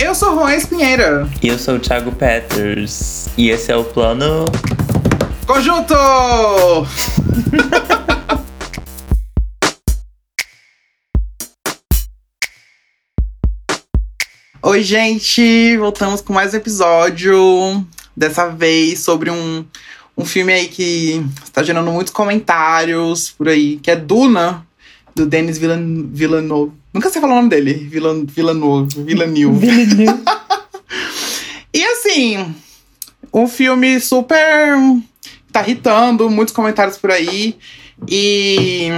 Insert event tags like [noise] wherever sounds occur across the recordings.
Eu sou Juan Espinheira. E eu sou o Thiago Peters. E esse é o plano. Conjunto! [laughs] Oi, gente! Voltamos com mais um episódio. Dessa vez sobre um, um filme aí que está gerando muitos comentários por aí, que é Duna, do Denis Villan Villeneuve. Nunca sei falar o nome dele. Villan Villeneuve. Villeneuve. [laughs] e assim, um filme super. tá irritando, muitos comentários por aí. E.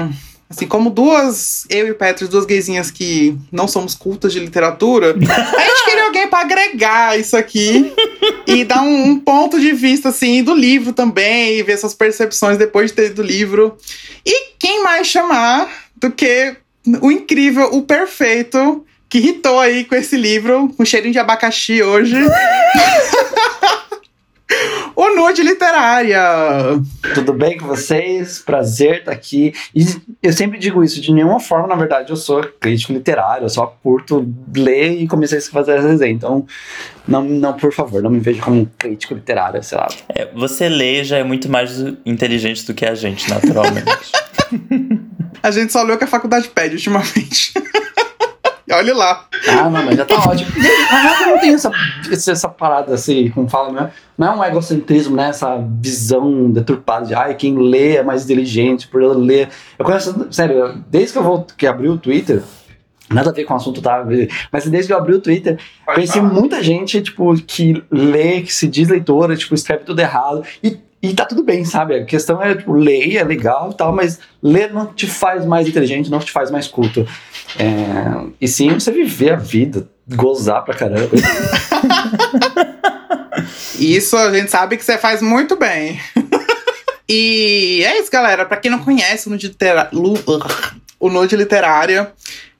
Assim, como duas, eu e o Petro, duas gaysinhas que não somos cultas de literatura, a gente queria alguém para agregar isso aqui e dar um, um, ponto de vista, assim, do livro também, e ver suas percepções depois de ter lido o livro. E quem mais chamar do que o incrível, o perfeito, que irritou aí com esse livro, com cheirinho de abacaxi hoje. [laughs] o Nude Literária. Tudo bem com vocês? Prazer estar tá aqui. E eu sempre digo isso, de nenhuma forma, na verdade, eu sou crítico literário, eu só curto ler e comecei a fazer essa resenha. Então, não, não, por favor, não me veja como um crítico literário, sei lá. É, você lê já é muito mais inteligente do que a gente, naturalmente. [laughs] a gente só lê o que a faculdade pede ultimamente. [laughs] Olha lá. Ah, não, mas já tá ótimo. Mas não tem essa, essa parada assim, como fala, né? Não é um egocentrismo, né? Essa visão deturpada de ai, quem lê é mais inteligente por ler. Eu conheço, sério, desde que eu vou, que abri o Twitter, Nada a ver com o assunto, tá? Mas desde que eu abri o Twitter, conheci muita gente, tipo, que lê, que se diz leitora, tipo, escreve tudo errado. E e tá tudo bem, sabe? A questão é, tipo, ler é legal e tal, mas ler não te faz mais inteligente, não te faz mais culto. É, e sim você viver a vida, gozar pra caramba. [laughs] isso a gente sabe que você faz muito bem. [laughs] e é isso, galera. Pra quem não conhece o Nude, Litera o Nude Literária,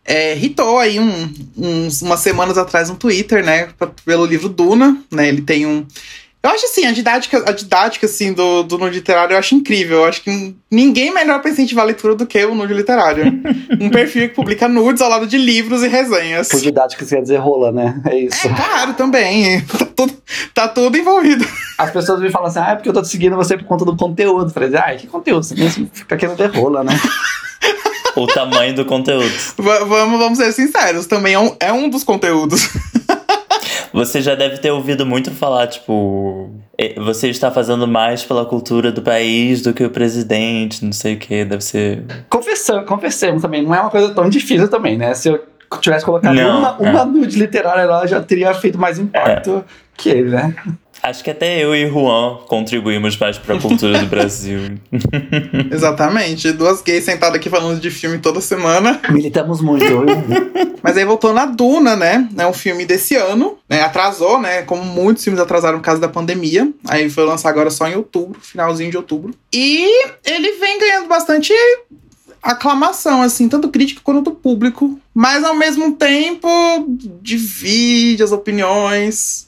é, hitou aí um, uns, umas semanas atrás no Twitter, né? Pelo livro Duna, né? Ele tem um eu acho assim, a didática, a didática assim, do, do nude literário eu acho incrível. Eu acho que ninguém melhor pra incentivar a leitura do que o nude literário. [laughs] um perfil que publica nudes ao lado de livros e resenhas. Por didática você quer dizer rola, né? É isso. É claro, também. [laughs] Tá tudo, tá tudo envolvido. As pessoas me falam assim, ah, é porque eu tô te seguindo você por conta do conteúdo. Eu falei, ah, que conteúdo? Você mesmo fica querendo ver rola, né? o tamanho do conteúdo. V vamos, vamos ser sinceros, também é um, é um dos conteúdos. [laughs] Você já deve ter ouvido muito falar, tipo, você está fazendo mais pela cultura do país do que o presidente, não sei o que, deve ser. Confessamos, confessamos também, não é uma coisa tão difícil também, né? Se eu tivesse colocado não, uma, uma é. nude literária lá, já teria feito mais impacto é. que ele, né? Acho que até eu e Juan contribuímos mais para a cultura do Brasil. [laughs] Exatamente. Duas gays sentadas aqui falando de filme toda semana. Militamos muito. Mas aí voltou na Duna, né? É um filme desse ano. Né? Atrasou, né? Como muitos filmes atrasaram por causa da pandemia. Aí foi lançar agora só em outubro, finalzinho de outubro. E ele vem ganhando bastante aclamação, assim, tanto crítica quanto do público. Mas ao mesmo tempo divide as opiniões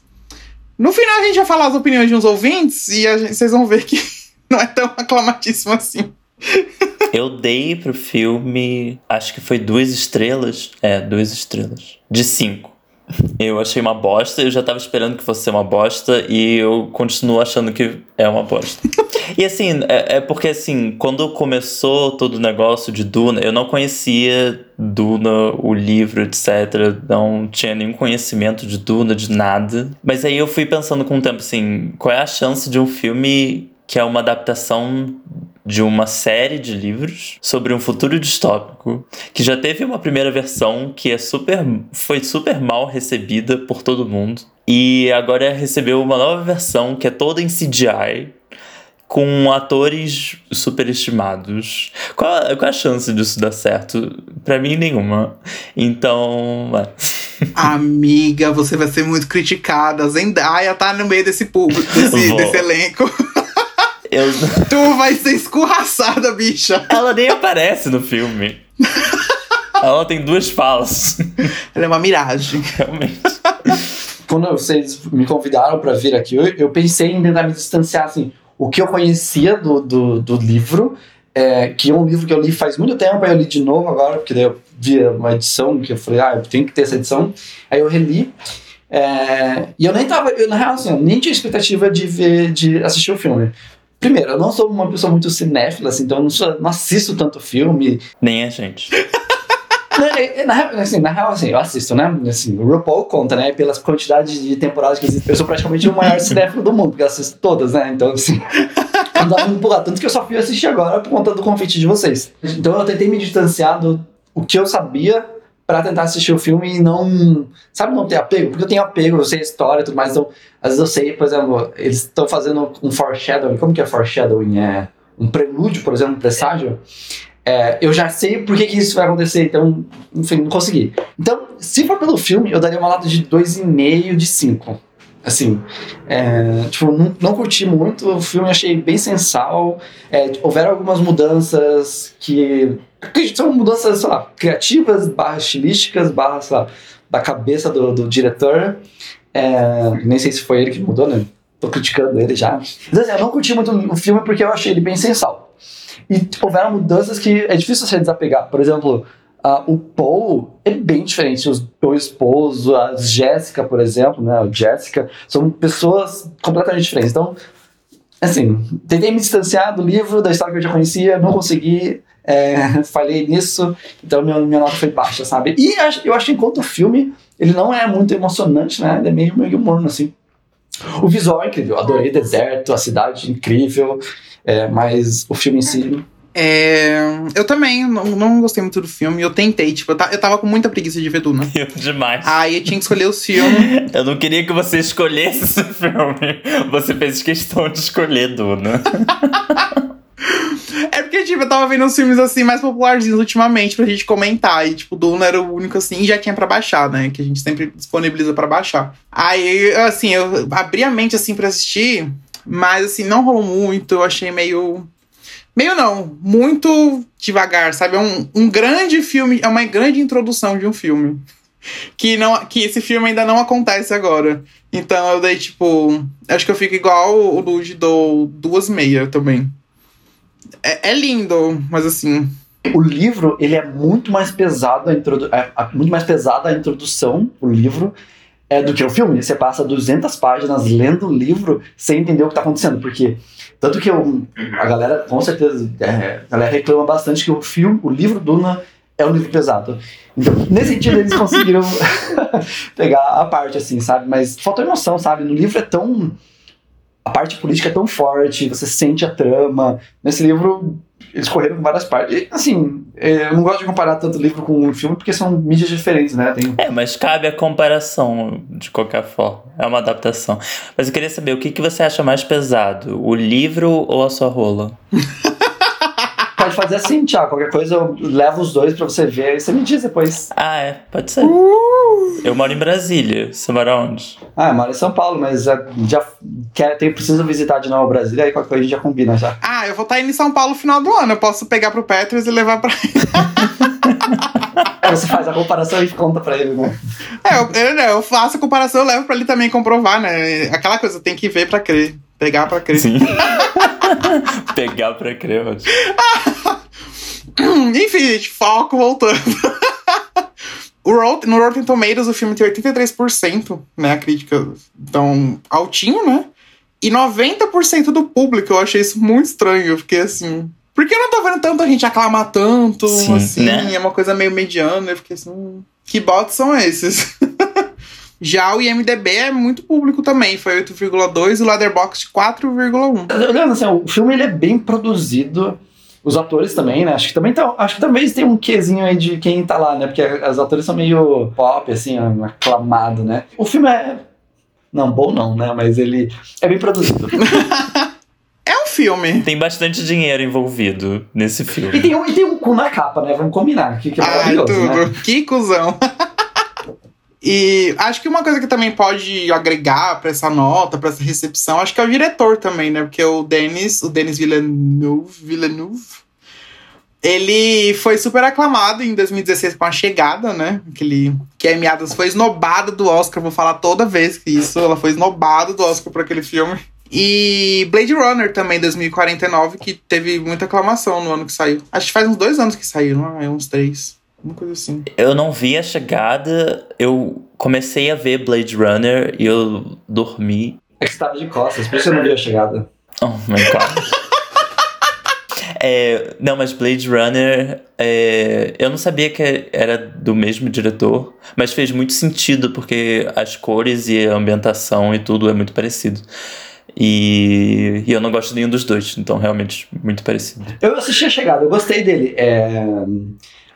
no final a gente vai falar as opiniões de uns ouvintes e gente, vocês vão ver que [laughs] não é tão aclamatíssimo assim. Eu dei pro filme, acho que foi duas estrelas. É, duas estrelas. De cinco. Eu achei uma bosta, eu já tava esperando que fosse uma bosta e eu continuo achando que é uma bosta. e assim, é, é, porque assim, quando começou todo o negócio de Duna, eu não conhecia Duna, o livro, etc. Não tinha nenhum conhecimento de Duna, de nada. Mas aí eu fui pensando com o tempo assim, qual é a chance de um filme que é uma adaptação de uma série de livros sobre um futuro distópico que já teve uma primeira versão que é super foi super mal recebida por todo mundo e agora recebeu uma nova versão que é toda em CGI com atores superestimados. Qual, qual a chance disso dar certo? Para mim, nenhuma. Então. [laughs] Amiga, você vai ser muito criticada. Zendaya tá no meio desse público, desse, desse elenco. Eu... [laughs] Tu vai ser escorraçada, bicha. Ela nem aparece no filme. Ela tem duas falas. Ela é uma miragem. Realmente. Quando vocês me convidaram para vir aqui, eu, eu, pensei em tentar me distanciar, assim, o que eu conhecia do, do, do livro, é, que é um livro que eu li faz muito tempo, aí eu li de novo agora, porque daí eu vi uma edição que eu falei, ah, eu tenho que ter essa edição. Aí eu reli. É, e eu nem tava, eu, na real, assim, eu nem tinha expectativa de ver, de assistir o filme. Primeiro, eu não sou uma pessoa muito cinéfila, assim, então eu não, sou, não assisto tanto filme. Nem a gente. [laughs] Na, na, real, assim, na real, assim, eu assisto, né? Assim, o RuPaul conta, né? Pelas quantidades de temporadas que existem. Eu sou praticamente o maior cinéfilo do mundo, porque eu assisto todas, né? Então, assim. [laughs] não dá pra empurrar. Tanto que eu só fui assistir agora por conta do convite de vocês. Então eu tentei me distanciar do o que eu sabia para tentar assistir o filme e não. Sabe, não ter apego? Porque eu tenho apego, eu sei a história e tudo mais. Então, às vezes eu sei, por exemplo, eles estão fazendo um foreshadowing. Como que é foreshadowing? É um prelúdio, por exemplo, um presságio é, eu já sei por que, que, isso vai acontecer, então, enfim, não consegui. Então, se for pelo filme, eu daria uma nota de 2,5 de 5. Assim, é, tipo, não, não, curti muito, o filme achei bem sensal. É, houveram algumas mudanças que, que são mudanças, sei lá, criativas, barra estilísticas, barra, sei lá, da cabeça do, do diretor. É, nem sei se foi ele que mudou, né? Tô criticando ele já. Mas assim, eu não curti muito o filme porque eu achei ele bem sensal. E houveram mudanças que é difícil você desapegar. Por exemplo, uh, o Paul é bem diferente. Os dois esposos, a Jéssica, por exemplo, né? O Jéssica, são pessoas completamente diferentes. Então, assim, tentei me distanciar do livro, da história que eu já conhecia, não consegui. É, [laughs] falhei nisso, então minha, minha nota foi baixa, sabe? E eu acho que enquanto o filme, ele não é muito emocionante, né? Ele é meio, meio morno, assim. O visual é incrível, adorei deserto, a cidade incrível, é, mas o filme em si. É, eu também não, não, gostei muito do filme. Eu tentei, tipo, eu, tava com muita preguiça de ver Duna. [laughs] Eu demais. Aí eu tinha que escolher os filmes. [laughs] eu não queria que você escolhesse esse filme. Você fez questão de escolher Duna. [laughs] É porque, tipo, eu tava vendo uns filmes assim mais popularzinhos ultimamente pra gente comentar. E, tipo, Duna era o único assim, e já tinha pra baixar, né? Que a gente sempre disponibiliza pra baixar. Aí, assim, eu abri a mente assim pra assistir, mas assim, não rolou muito, eu achei meio. Meio não, muito devagar, sabe? É um, um grande filme, é uma grande introdução de um filme. [laughs] Que, não, que esse filme ainda não acontece agora. Então eu dei, tipo. Acho que eu fico igual o Luigi, dou duas meia também. É, é lindo, mas assim. O livro, ele é muito mais pesado a introdu é, muito mais pesada a introdução, o livro, é, do que o filme. Você passa 200 páginas lendo o livro sem entender o que está acontecendo, porque tanto que eu, a galera, com certeza, é, a galera reclama bastante que o filme, o livro Duna é um livro pesado. Então, nesse sentido, eles conseguiram [laughs] pegar a parte, assim, sabe? Mas faltou emoção, sabe? No livro é tão a parte política é tão forte, você sente a trama. Nesse livro, eles correram com várias partes. E, assim, é, eu não gosto de comparar tanto livro com um filme porque são mídias diferentes, né? Tem... É, mas cabe a comparação de qualquer forma. É uma adaptação. Mas eu queria saber, o que, que você acha mais pesado? O livro ou a sua rola? [laughs] pode fazer assim, Tiago. Qualquer coisa eu levo os dois pra você ver e você me diz depois. Ah, é? Pode ser. Uh! Eu moro em Brasília. Você mora onde? Ah, eu moro em São Paulo, mas já, já quer, tem, preciso visitar de novo Brasília, aí qualquer coisa a gente já combina já. Ah, eu vou estar indo em São Paulo no final do ano. Eu posso pegar pro Petros e levar pra [laughs] Aí você faz a comparação e conta pra ele, né? É, eu, eu, eu faço a comparação, eu levo pra ele também comprovar, né? Aquela coisa, tem que ver pra crer. Pegar pra crer. Sim. [laughs] Pegar pra crer, mas... [laughs] Enfim, gente, foco voltando. [laughs] o Rotten, no Rotten Tomatoes o filme tem 83%, né? A crítica tão altinho, né? E 90% do público. Eu achei isso muito estranho. Eu fiquei assim. Por que eu não tô vendo tanta gente aclamar tanto? Sim, assim, né? é uma coisa meio mediana. Eu fiquei assim. Hum, que bots são esses? Já o IMDB é muito público também, foi 8,2 e o Leatherbox 4,1. Olhando assim, o filme ele é bem produzido. Os atores também, né? Acho que também tá, acho que talvez tem um quezinho aí de quem tá lá, né? Porque os atores são meio pop, assim, aclamado, né? O filme é. Não, bom não, né? Mas ele é bem produzido. [laughs] é um filme. Tem bastante dinheiro envolvido nesse filme. E tem um, e tem um cu na capa, né? Vamos combinar. Que, que é Ai, tudo. Né? Que cuzão. E acho que uma coisa que também pode agregar para essa nota, para essa recepção, acho que é o diretor também, né? Porque o Denis, o Denis Villeneuve, Villeneuve, ele foi super aclamado em 2016 com a chegada, né? Aquele, que a Amy Adams foi esnobada do Oscar, vou falar toda vez que isso, ela foi esnobada do Oscar por aquele filme. E Blade Runner também, 2049, que teve muita aclamação no ano que saiu. Acho que faz uns dois anos que saiu, não é? Uns três. Uma coisa assim. Eu não vi a chegada, eu comecei a ver Blade Runner e eu dormi. É que você tava de costas, por isso eu não vi a chegada. Oh my god. É, não, mas Blade Runner, é, eu não sabia que era do mesmo diretor, mas fez muito sentido porque as cores e a ambientação e tudo é muito parecido. E, e eu não gosto de nenhum dos dois, então realmente muito parecido. Eu assisti a chegada, eu gostei dele. É...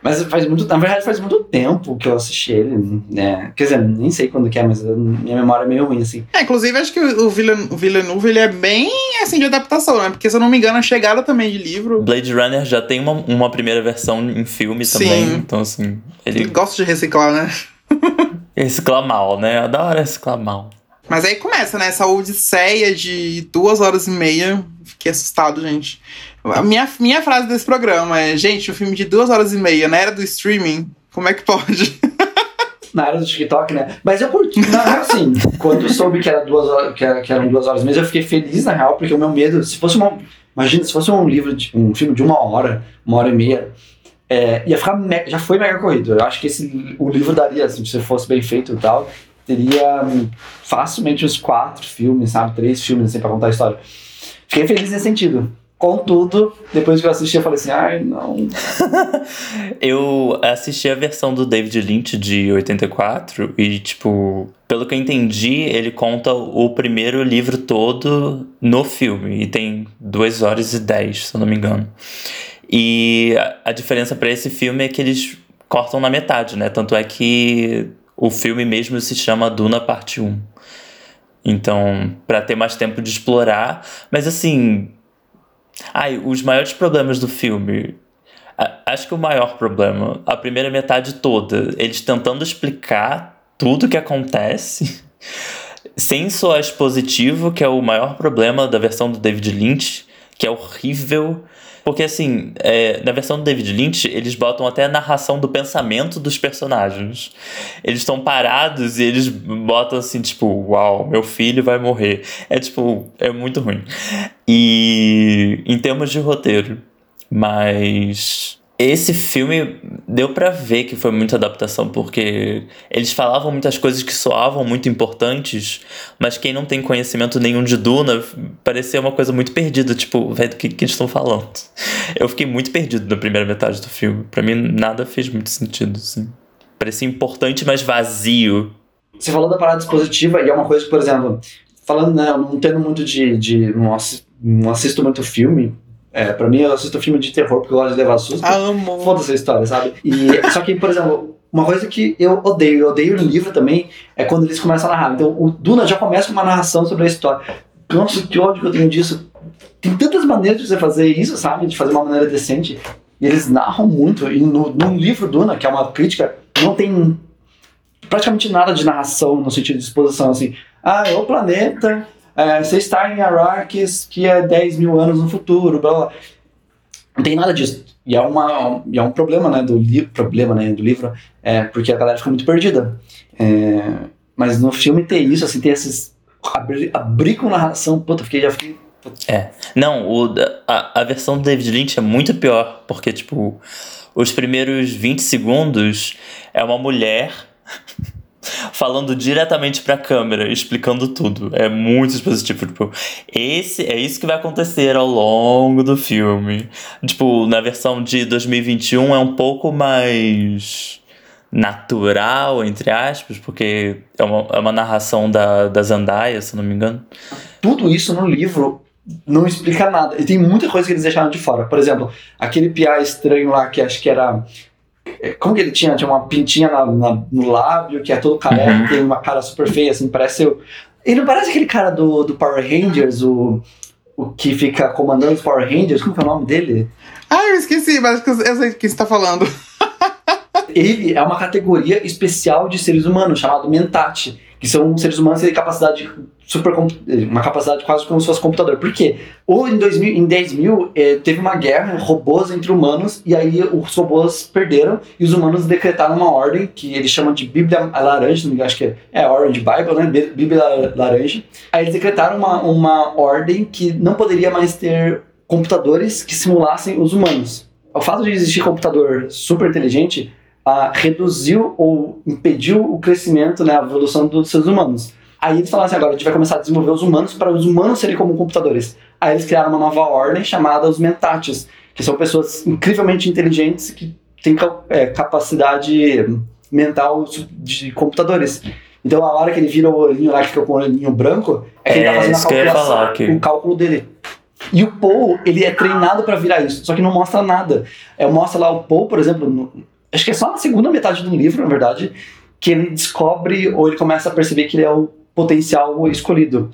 Mas faz muito, na verdade faz muito tempo que eu assisti ele, né? Quer dizer, nem sei quando que é, mas minha memória é meio ruim, assim. É, inclusive acho que o Villen- o Villeneuve ele é bem assim de adaptação, né? Porque se eu não me engano, a chegada também de livro. Blade Runner já tem uma, uma primeira versão em filme Sim. também, então assim, Ele ele gosta de reciclar, né? recicla mal, né? Adora reciclar mal. Mas aí começa, né? Essa odisseia de duas horas e meia. Fiquei assustado, gente. A minha, minha frase desse programa é: gente, um filme de duas horas e meia na era do streaming, como é que pode? [laughs] Na era do TikTok, né? Mas eu curti, na real, assim, quando eu soube que, era duas horas, que, era- que eram duas horas mesmo, eu fiquei feliz, na real, porque o meu medo, se fosse uma. Imagina, se fosse um livro, de, um filme de uma hora, uma hora e meia, é, ia ficar. já foi mega corrido. Eu acho que esse, o livro daria, assim, se fosse bem feito e tal, teria hum, facilmente uns quatro filmes, sabe? Três filmes, assim, pra contar a história. Fiquei feliz nesse sentido. Contudo, depois que eu assisti, eu falei assim, ai, não. [laughs] Eu assisti a versão do David Lynch de 84 e, tipo, pelo que eu entendi, ele conta o primeiro livro todo no filme. E tem 2 horas e 10, se eu não me engano. E a- diferença pra esse filme é que eles cortam na metade, né? Tanto é que o filme mesmo se chama Duna Parte 1. Então, pra ter mais tempo de explorar. Mas assim. Ai, os maiores problemas do filme. Acho que o maior problema, a primeira metade toda, eles tentando explicar tudo que acontece, [laughs] sem soar expositivo, que é o maior problema da versão do David Lynch, que é horrível. Porque, assim, é, na versão do David Lynch, eles botam até a narração do pensamento dos personagens. Eles estão parados e eles botam assim, tipo, uau, meu filho vai morrer. É, tipo, é muito ruim. E em termos de roteiro, mas esse filme deu pra ver que foi muita adaptação, porque eles falavam muitas coisas que soavam muito importantes, mas quem não tem conhecimento nenhum de Duna parecia uma coisa muito perdida, tipo, velho, do que, que eles estão falando? [laughs] Eu fiquei muito perdido na primeira metade do filme. Pra mim, nada fez muito sentido, assim. Parecia importante, mas vazio. Você falou da parada dispositiva e é uma coisa que, por exemplo, falando, né, eu não entendo muito de. de não, assi- não assisto muito filme. É, pra mim, eu assisto filme de terror porque eu gosto de levar susto. Amo. Foda-se a história, sabe? E, só que, por exemplo, uma coisa que eu odeio, eu odeio no livro também, é quando eles começam a narrar. Então, o Duna já começa com uma narração sobre a história. Nossa, que ódio que eu tenho disso. Tem tantas maneiras de você fazer isso, sabe? De fazer uma maneira decente. E eles narram muito. E no, no livro Duna, que é uma crítica, não tem praticamente nada de narração no sentido de exposição, assim. Ah, é o planeta, é, você está em Arrakis, que é 10 mil anos no futuro, blá blá. Não tem nada disso. E é, uma, e é um problema, né, do livro, problema, né, do livro, é, porque a galera fica muito perdida. É, mas no filme ter isso, assim, ter esses... Abrir, abrir com narração, puta, fiquei, já fiquei... É. Não, o, a, a versão do David Lynch é muito pior, porque, tipo, os primeiros 20 segundos é uma mulher falando diretamente pra câmera, explicando tudo. É muito expositivo. Tipo, esse, é isso que vai acontecer ao longo do filme. Tipo, na versão de 2021 é um pouco mais natural, entre aspas, porque é uma, é uma narração da, da Zendaya, se não me engano. Tudo isso no livro não explica nada. E tem muita coisa que eles deixaram de fora. Por exemplo, aquele piá estranho lá que acho que era. É, Como que ele tinha? Tinha uma pintinha na- na- no lábio, que é todo careca, Uhum. tem uma cara super feia, assim, parece o. Ele não parece aquele cara do, do Power Rangers, o, o que fica comandando os Power Rangers? Como que é o nome dele? Ai, eu esqueci, mas eu sei o que você tá falando. [laughs] Ele é uma categoria especial de seres humanos, chamado Mentate, que são seres humanos que têm capacidade super uma capacidade quase como se fosse computador. Por quê? Ou em, 2000, em 10 mil eh, teve uma guerra, robôs entre humanos, e aí os robôs perderam e os humanos decretaram uma ordem que eles chamam de Bíblia Laranja, não me acho que é, é Orange Bible, né? Bí- Bíblia Laranja. Aí eles decretaram uma, uma ordem que não poderia mais ter computadores que simulassem os humanos. O fato de existir computador super inteligente ah, reduziu ou impediu o crescimento, né, a evolução dos seres humanos. Aí eles falaram assim, agora a gente vai começar a desenvolver os humanos para os humanos serem como computadores. Aí eles criaram uma nova ordem chamada os Mentates, que são pessoas incrivelmente inteligentes que têm é, capacidade mental de computadores. Então a hora que ele vira o olhinho lá, que fica com o olhinho branco, é que ele tá fazendo a calculação, o cálculo dele. E o Paul, ele é treinado para virar isso, só que não mostra nada. É, mostra lá o Paul, por exemplo, no, acho que é só na segunda metade do livro, na verdade, que ele descobre ou ele começa a perceber que ele é o potencial escolhido.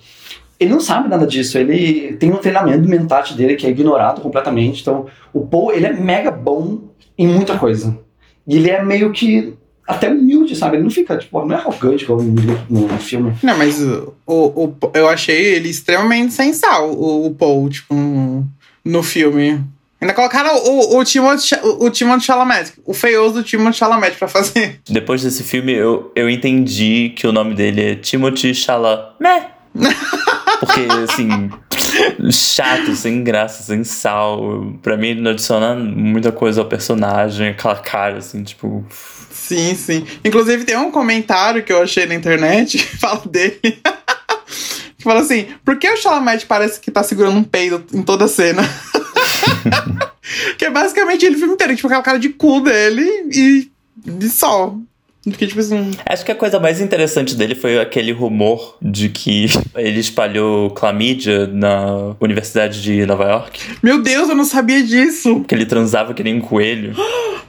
Ele não sabe nada disso, ele tem um treinamento mental dele que é ignorado completamente. Então, o Paul, ele é mega bom em muita coisa. E ele é meio que até humilde, sabe? Ele não fica, tipo, não é arrogante como no, no filme. Não, mas o, o, eu achei ele extremamente sensal, o, o Paul, tipo, no filme. Ainda colocaram o, o, Timothée, o, o Timothée Chalamet, o feioso do Timothée Chalamet pra fazer. [laughs] Depois desse filme, eu, eu entendi que o nome dele é Timothée Chalamet. [laughs] Porque, assim, chato, sem graça, sem sal. Pra mim, ele não adiciona muita coisa ao personagem, aquela cara, assim, tipo. Sim, sim. Inclusive, tem um comentário que eu achei na internet [laughs] que fala dele. que fala assim: por que o Chalamet parece que tá segurando um peido em toda a cena? Que é basicamente ele o filme inteiro, tipo, aquela cara de cu dele e de sol. Porque, tipo assim... Acho que a coisa mais interessante dele foi aquele rumor de que [laughs] ele espalhou clamídia na Universidade de Nova York. Meu Deus, eu não sabia disso! Que ele transava que nem um coelho. [gasps]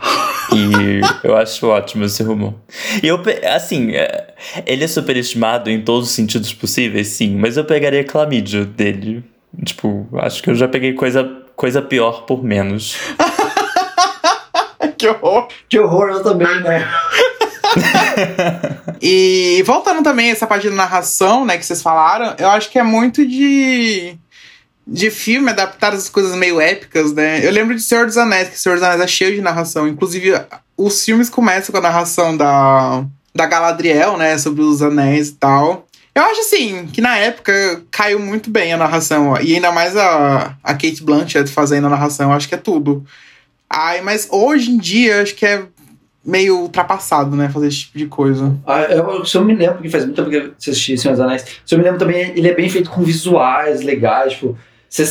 E eu acho ótimo esse rumor. E eu, assim, é, ele é superestimado em todos os sentidos possíveis, sim, mas eu pegaria clamídia dele. Tipo, acho que eu já peguei coisa, coisa pior por menos. [laughs] que horror! Que horror, eu também, né? [laughs] e voltando também a essa parte de narração, né, que vocês falaram, eu acho que é muito de de filme adaptar as coisas meio épicas, né? Eu lembro de Senhor dos Anéis, que Senhor dos Anéis é cheio de narração. Inclusive, os filmes começam com a narração da, da Galadriel, né? Sobre os anéis e tal. Eu acho assim, que na época caiu muito bem a narração. Ó. E ainda mais a, a Kate Blanchett fazendo a narração, eu acho que é tudo. Ai, mas hoje em dia, acho que é meio ultrapassado, né? Fazer esse tipo de coisa. Ah, eu, se eu me lembro, que faz muito tempo que eu assisti Senhor dos Anéis, se eu me lembro também, ele é bem feito com visuais legais, tipo, você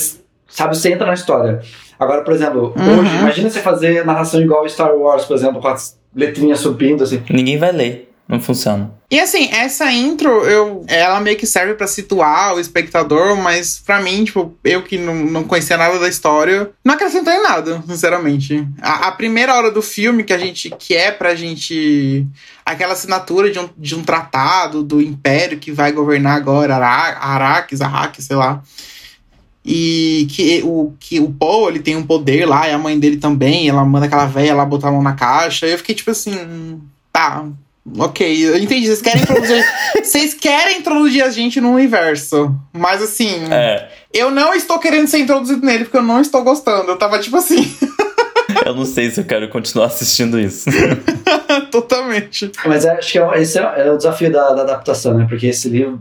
sabe, você entra na história. Agora, por exemplo, uhum. hoje, imagina você fazer narração igual Star Wars, por exemplo, com as letrinhas subindo, assim. Ninguém vai ler. Não funciona. E assim, essa intro, eu, ela meio que serve para situar o espectador, mas para mim, tipo, eu que não, não conhecia nada da história, não acrescentou em nada, sinceramente. A, a, primeira hora do filme que a gente quer pra gente. aquela assinatura de um, de um tratado do império que vai governar agora, Araques, Arrakis, sei lá e que o, que o Paul ele tem um poder lá, e a mãe dele também, ela manda aquela velha lá botar a mão na caixa. E eu fiquei tipo assim, tá, ok, eu entendi. Vocês querem introduzir, [laughs] vocês querem introduzir a gente no universo, mas assim, é. eu não estou querendo ser introduzido nele porque eu não estou gostando. Eu tava tipo assim. [laughs] eu não sei se eu quero continuar assistindo isso. [laughs] Totalmente. Mas acho que é, esse é, é, o desafio da, da adaptação, né? Porque esse livro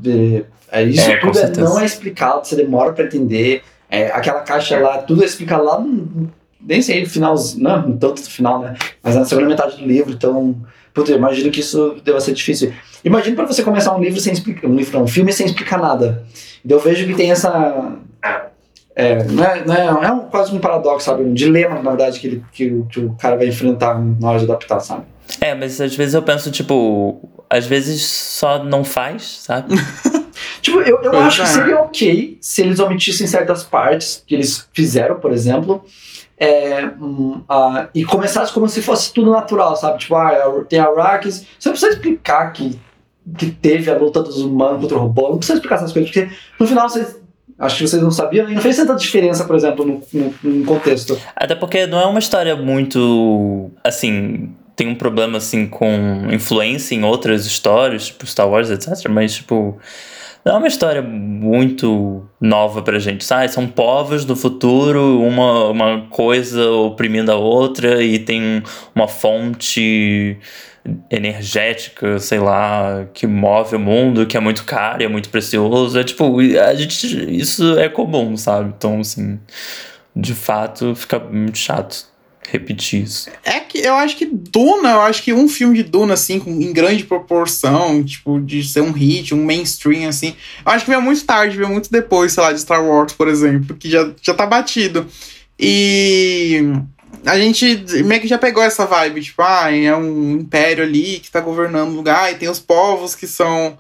é, isso é, tudo é, não é explicado, você demora para entender. É, aquela caixa lá, tudo é explicado lá, nem sei no final, não, tanto no final, né? Mas na segunda metade do livro, então. Putz, imagino que isso deva ser difícil. Imagina para você começar um livro sem explicar. Um livro, não, um filme sem explicar nada. Então eu vejo que tem essa. É, não é, não é, é um, quase um paradoxo, sabe? Um dilema, na verdade, que, ele, que, que o cara vai enfrentar na hora de adaptar, sabe? É, mas às vezes eu penso, tipo, às vezes só não faz, sabe? [laughs] Tipo, eu, eu acho é. que seria ok se eles omitissem certas partes que eles fizeram, por exemplo, é, uh, e começasse como se fosse tudo natural, sabe? Tipo, ah, tem Arrakis. Você não precisa explicar que, que teve a luta dos humanos contra o robô, não precisa explicar essas coisas, porque no final vocês. Acho que vocês não sabiam e não fez tanta diferença, por exemplo, no, no, no contexto. Até porque não é uma história muito. Assim, tem um problema assim com influência em outras histórias, tipo Star Wars, etc. Mas, tipo, é uma história muito nova pra gente, sabe? São povos do futuro, uma, uma coisa oprimindo a outra e tem uma fonte energética, sei lá, que move o mundo, que é muito caro e é muito precioso. É tipo, a gente, isso é comum, sabe? Então, assim, de fato, fica muito chato. Repetir isso. É que eu acho que Duna, eu acho que um filme de Duna, assim, com, em grande proporção, tipo, de ser um hit, um mainstream, assim, eu acho que veio muito tarde, veio muito depois, sei lá, de Star Wars, por exemplo, que já, já tá batido. E a gente meio que já pegou essa vibe, tipo, ah, é um império ali que tá governando o lugar, e tem os povos que são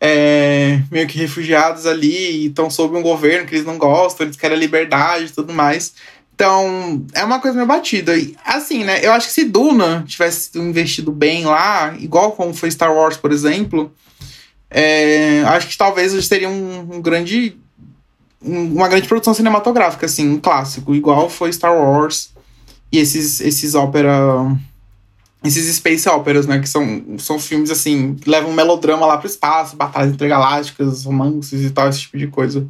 é, meio que refugiados ali, e estão sob um governo que eles não gostam, eles querem a liberdade e tudo mais. Então, é uma coisa meio batida. E, assim, né? Eu acho que se Duna tivesse investido bem lá, igual como foi Star Wars, por exemplo, é, acho que talvez eles teriam um, um grande. Um, uma grande produção cinematográfica, assim, um clássico, igual foi Star Wars e esses, esses ópera. Esses space operas, né? Que são, são filmes, assim, que levam melodrama lá pro espaço, batalhas intergalácticas, romances e tal, esse tipo de coisa.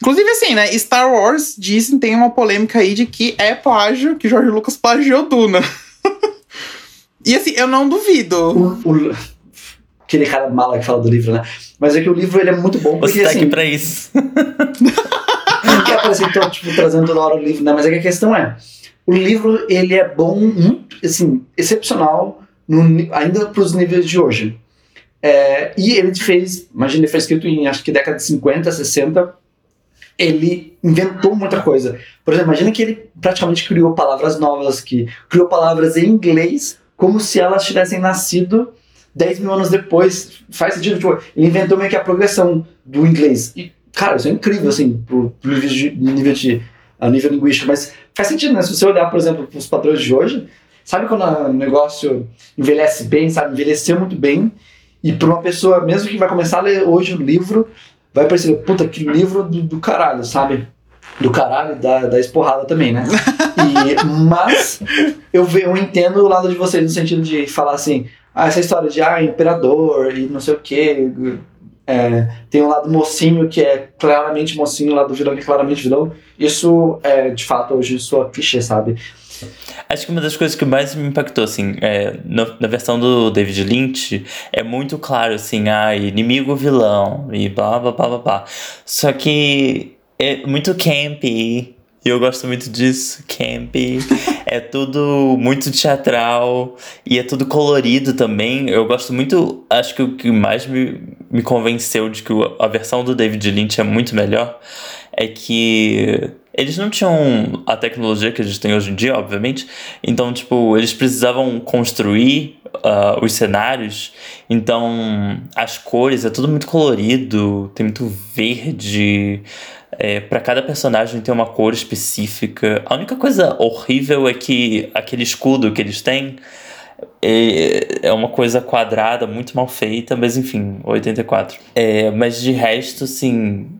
Inclusive, assim, né? Star Wars dizem, tem uma polêmica aí de que é plágio, que George Lucas plagiou Duna. [laughs] e assim, eu não duvido. O, o, aquele cara mala que fala do livro, né? Mas é que o livro ele é muito bom porque Você tá assim, aqui pra isso. [laughs] não quer aparecer então, tipo, trazendo toda hora o livro, né? Mas é que a questão é, o livro ele é bom, muito, assim, excepcional, no, ainda pros níveis de hoje. É, e ele fez, imagina, ele foi escrito em acho que década de 50, 60, ele inventou muita coisa. Por exemplo, imagina que ele praticamente criou palavras novas, que criou palavras em inglês como se elas tivessem nascido 10 mil anos depois. Faz sentido, tipo, ele inventou meio que a progressão do inglês. E, cara, isso é incrível, assim, pro, pro nível de, nível de a nível linguístico, mas faz sentido, né? Se você olhar, por exemplo, para os padrões de hoje, sabe quando o negócio envelhece bem, sabe? Envelheceu muito bem, e para uma pessoa, mesmo que vai começar a ler hoje o livro, vai perceber, puta, que livro do, do caralho, sabe? Do caralho, da, da esporrada também, né? [laughs] E, mas eu, ve- eu entendo o lado de vocês no sentido de falar assim, ah, essa história de ah, imperador e não sei o quê. é, tem um lado mocinho que é claramente mocinho, o lado vilão que é claramente vilão. Isso é, de fato, hoje sua clichê, sabe? Acho que uma das coisas que mais me impactou, assim, é, no- na versão do David Lynch, é muito claro, assim, ah, inimigo vilão e blá blá blá blá blá. Só que é muito campy. E eu gosto muito disso, campy. é tudo muito teatral e é tudo colorido também. Eu gosto muito, acho que o que mais me, me convenceu de que a versão do David Lynch é muito melhor é que eles não tinham a tecnologia que eles têm hoje em dia, obviamente. Então, tipo, eles precisavam construir ah, os cenários. Então, as cores é tudo muito colorido, tem muito verde. É, para cada personagem tem uma cor específica. A única coisa horrível é que aquele escudo que eles têm é, é uma coisa quadrada, muito mal feita, mas enfim, 84. É, mas de resto, assim,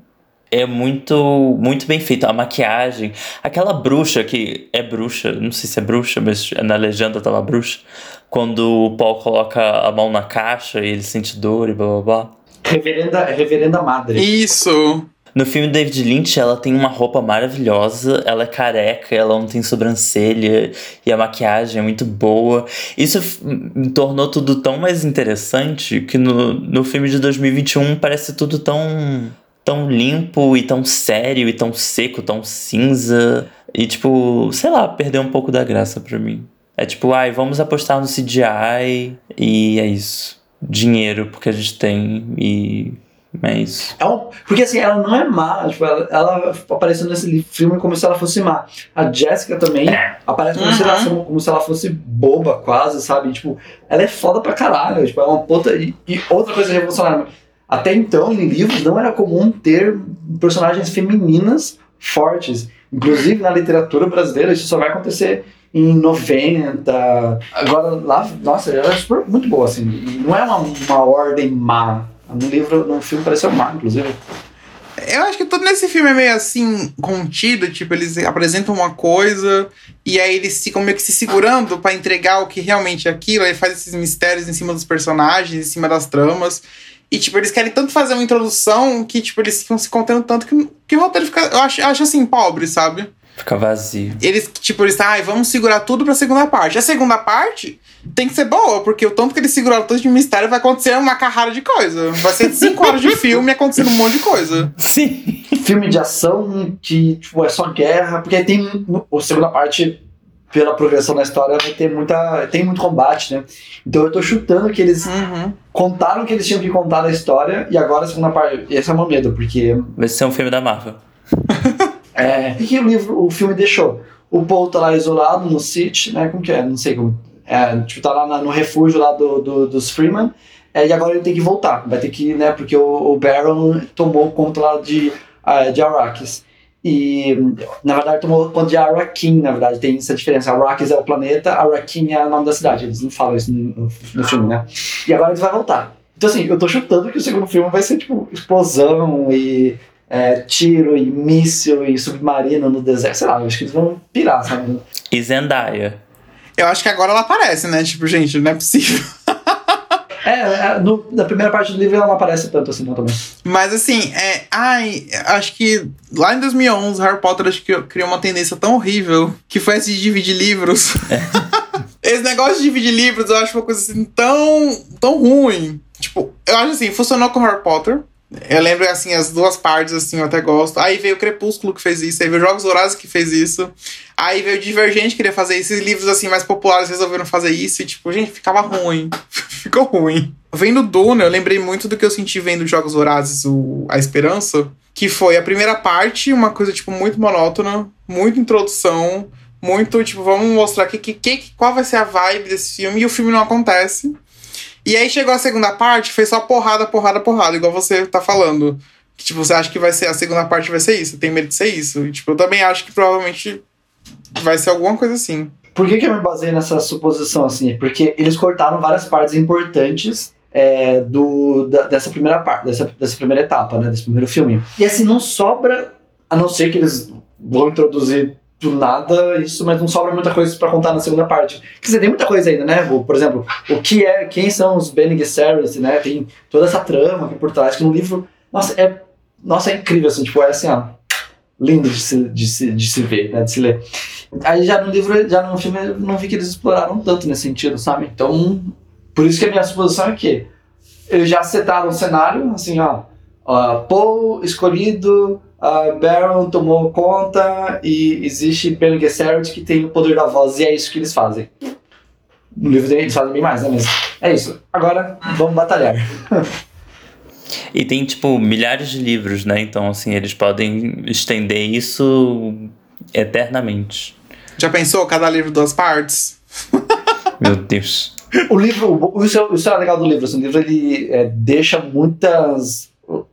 é muito muito bem feito. A maquiagem, aquela bruxa que é bruxa, não sei se é bruxa, mas na legenda tava bruxa. Quando o Paul coloca a mão na caixa e ele sente dor e blá blá blá. Reverenda, reverenda Madre. Isso. No filme David Lynch, ela tem uma roupa maravilhosa, ela é careca, ela não tem sobrancelha e a maquiagem é muito boa. Isso tornou tudo tão mais interessante que no, no filme de 2021 parece tudo tão tão limpo e tão sério e tão seco, tão cinza e tipo, sei lá, perdeu um pouco da graça pra mim. É tipo, ai, vamos apostar no CGI e é isso. Dinheiro porque a gente tem e é isso. É um- porque assim, ela não é má, tipo, ela, ela apareceu nesse filme como se ela fosse má. A Jessica também aparece como, se ela, Uhum. como se ela fosse boba, quase, sabe? Tipo, ela é foda pra caralho. Tipo, é uma puta. E, e outra coisa revolucionária. Até então, em livros, não era comum ter personagens femininas fortes. Inclusive na literatura brasileira, isso só vai acontecer em 90. Agora lá, nossa, ela é super, muito boa, assim. Não é uma, uma ordem má. No livro, no filme pareceu má, inclusive. Eu acho que tudo nesse filme é meio assim, contido, tipo, eles apresentam uma coisa e aí eles ficam meio que se segurando pra entregar o que realmente é aquilo, aí faz esses mistérios em cima dos personagens, em cima das tramas. E, tipo, eles querem tanto fazer uma introdução que, tipo, eles ficam se contendo tanto que, que o roteiro fica, eu acho, eu acho assim, pobre, sabe? Fica vazio. Eles, tipo, eles, ai, vamos segurar tudo pra segunda parte. A segunda parte tem que ser boa, porque o tanto que eles seguraram tanto de mistério vai acontecer uma carrada de coisa. Vai ser cinco horas de filme acontecendo um monte de coisa. [laughs] Sim. filme de ação que tipo, é só guerra, porque aí tem a segunda parte pela progressão da história, vai ter muita. Tem muito combate, né? Então eu tô chutando que eles Uhum. contaram o que eles tinham que contar da história e agora a segunda parte. Esse é o meu medo, porque. Vai ser um filme da Marvel. [laughs] É, o que, o livro, o filme deixou? O Paul tá lá isolado no City, né? Como que é? Não sei como. É, tipo, tá lá na- no refúgio lá do, do- dos Freeman. É, e agora ele tem que voltar. Vai ter que, né? Porque o, o Baron tomou conta lá de, ah, de Arrakis. E, na verdade, tomou conta de Arrakin, na verdade, tem essa diferença. Arrakis é o planeta, Arrakin é o nome da cidade. Eles não falam isso no, no- filme, né? E agora ele vai voltar. Então, assim, eu tô chutando que o segundo filme vai ser, tipo, explosão e é, tiro e míssil e submarino no deserto. Sei lá, eu acho que eles vão pirar, sabe? E Zendaya. Eu acho que agora ela aparece, né? Tipo, gente, não é possível. É, é, no- na primeira parte do livro ela não aparece tanto assim, não, também. Mas assim, é. Ai, acho que lá em 2011, Harry Potter acho que criou uma tendência tão horrível que foi esse de dividir livros. [laughs] esse negócio de dividir livros eu acho uma coisa assim tão, tão ruim. Tipo, eu acho assim, funcionou com Harry Potter. Eu lembro, assim, as duas partes, assim, eu até gosto. Aí veio o Crepúsculo que fez isso, aí veio Jogos Vorazes que fez isso. Aí veio o Divergente que queria fazer isso. Esses livros, assim, mais populares resolveram fazer isso. E, tipo, gente, ficava ruim. Ficou ruim. Vendo Duna, eu lembrei muito do que eu senti vendo Jogos Vorazes, o A Esperança. Que foi a primeira parte, uma coisa, tipo, muito monótona. Muita introdução. Muito, tipo, vamos mostrar que, que, que, qual vai ser a vibe desse filme. E o filme não acontece. E aí chegou a segunda parte, foi só porrada, porrada, porrada, igual você tá falando. Que, tipo, você acha que vai ser a segunda parte vai ser isso, tem medo de ser isso. E, tipo, eu também acho que provavelmente vai ser alguma coisa assim. Por que, que eu me baseei nessa suposição assim? Porque eles cortaram várias partes importantes é, do, da- dessa primeira parte, dessa, dessa primeira etapa, né? Desse primeiro filme. E assim, não sobra, a não ser que eles vão introduzir do nada isso, mas não sobra muita coisa pra contar na segunda parte. Quer dizer, tem muita coisa ainda, né? Por exemplo, o que é, quem são os Bene Gesserit, né? Tem toda essa trama aqui por trás, que no livro, nossa, é, nossa, é incrível, assim, tipo, é assim, ó, lindo de se, de se, de se ver, né? De se ler. Aí já no livro, já no filme, eu não vi que eles exploraram tanto nesse sentido, sabe? Então, por isso que a minha suposição é que eles já setaram o cenário, assim, ó, ó Paul escolhido, a Baron tomou conta e existe Bene Gesserit que tem o poder da voz e é isso que eles fazem. No livro eles fazem bem mais, né? Mas é isso. Agora, vamos batalhar. E tem, tipo, milhares de livros, né? Então, assim, eles podem estender isso eternamente. Já pensou cada livro duas partes? [laughs] Meu Deus. O livro, isso, é- isso é legal do livro. Assim, o livro ele é, deixa muitas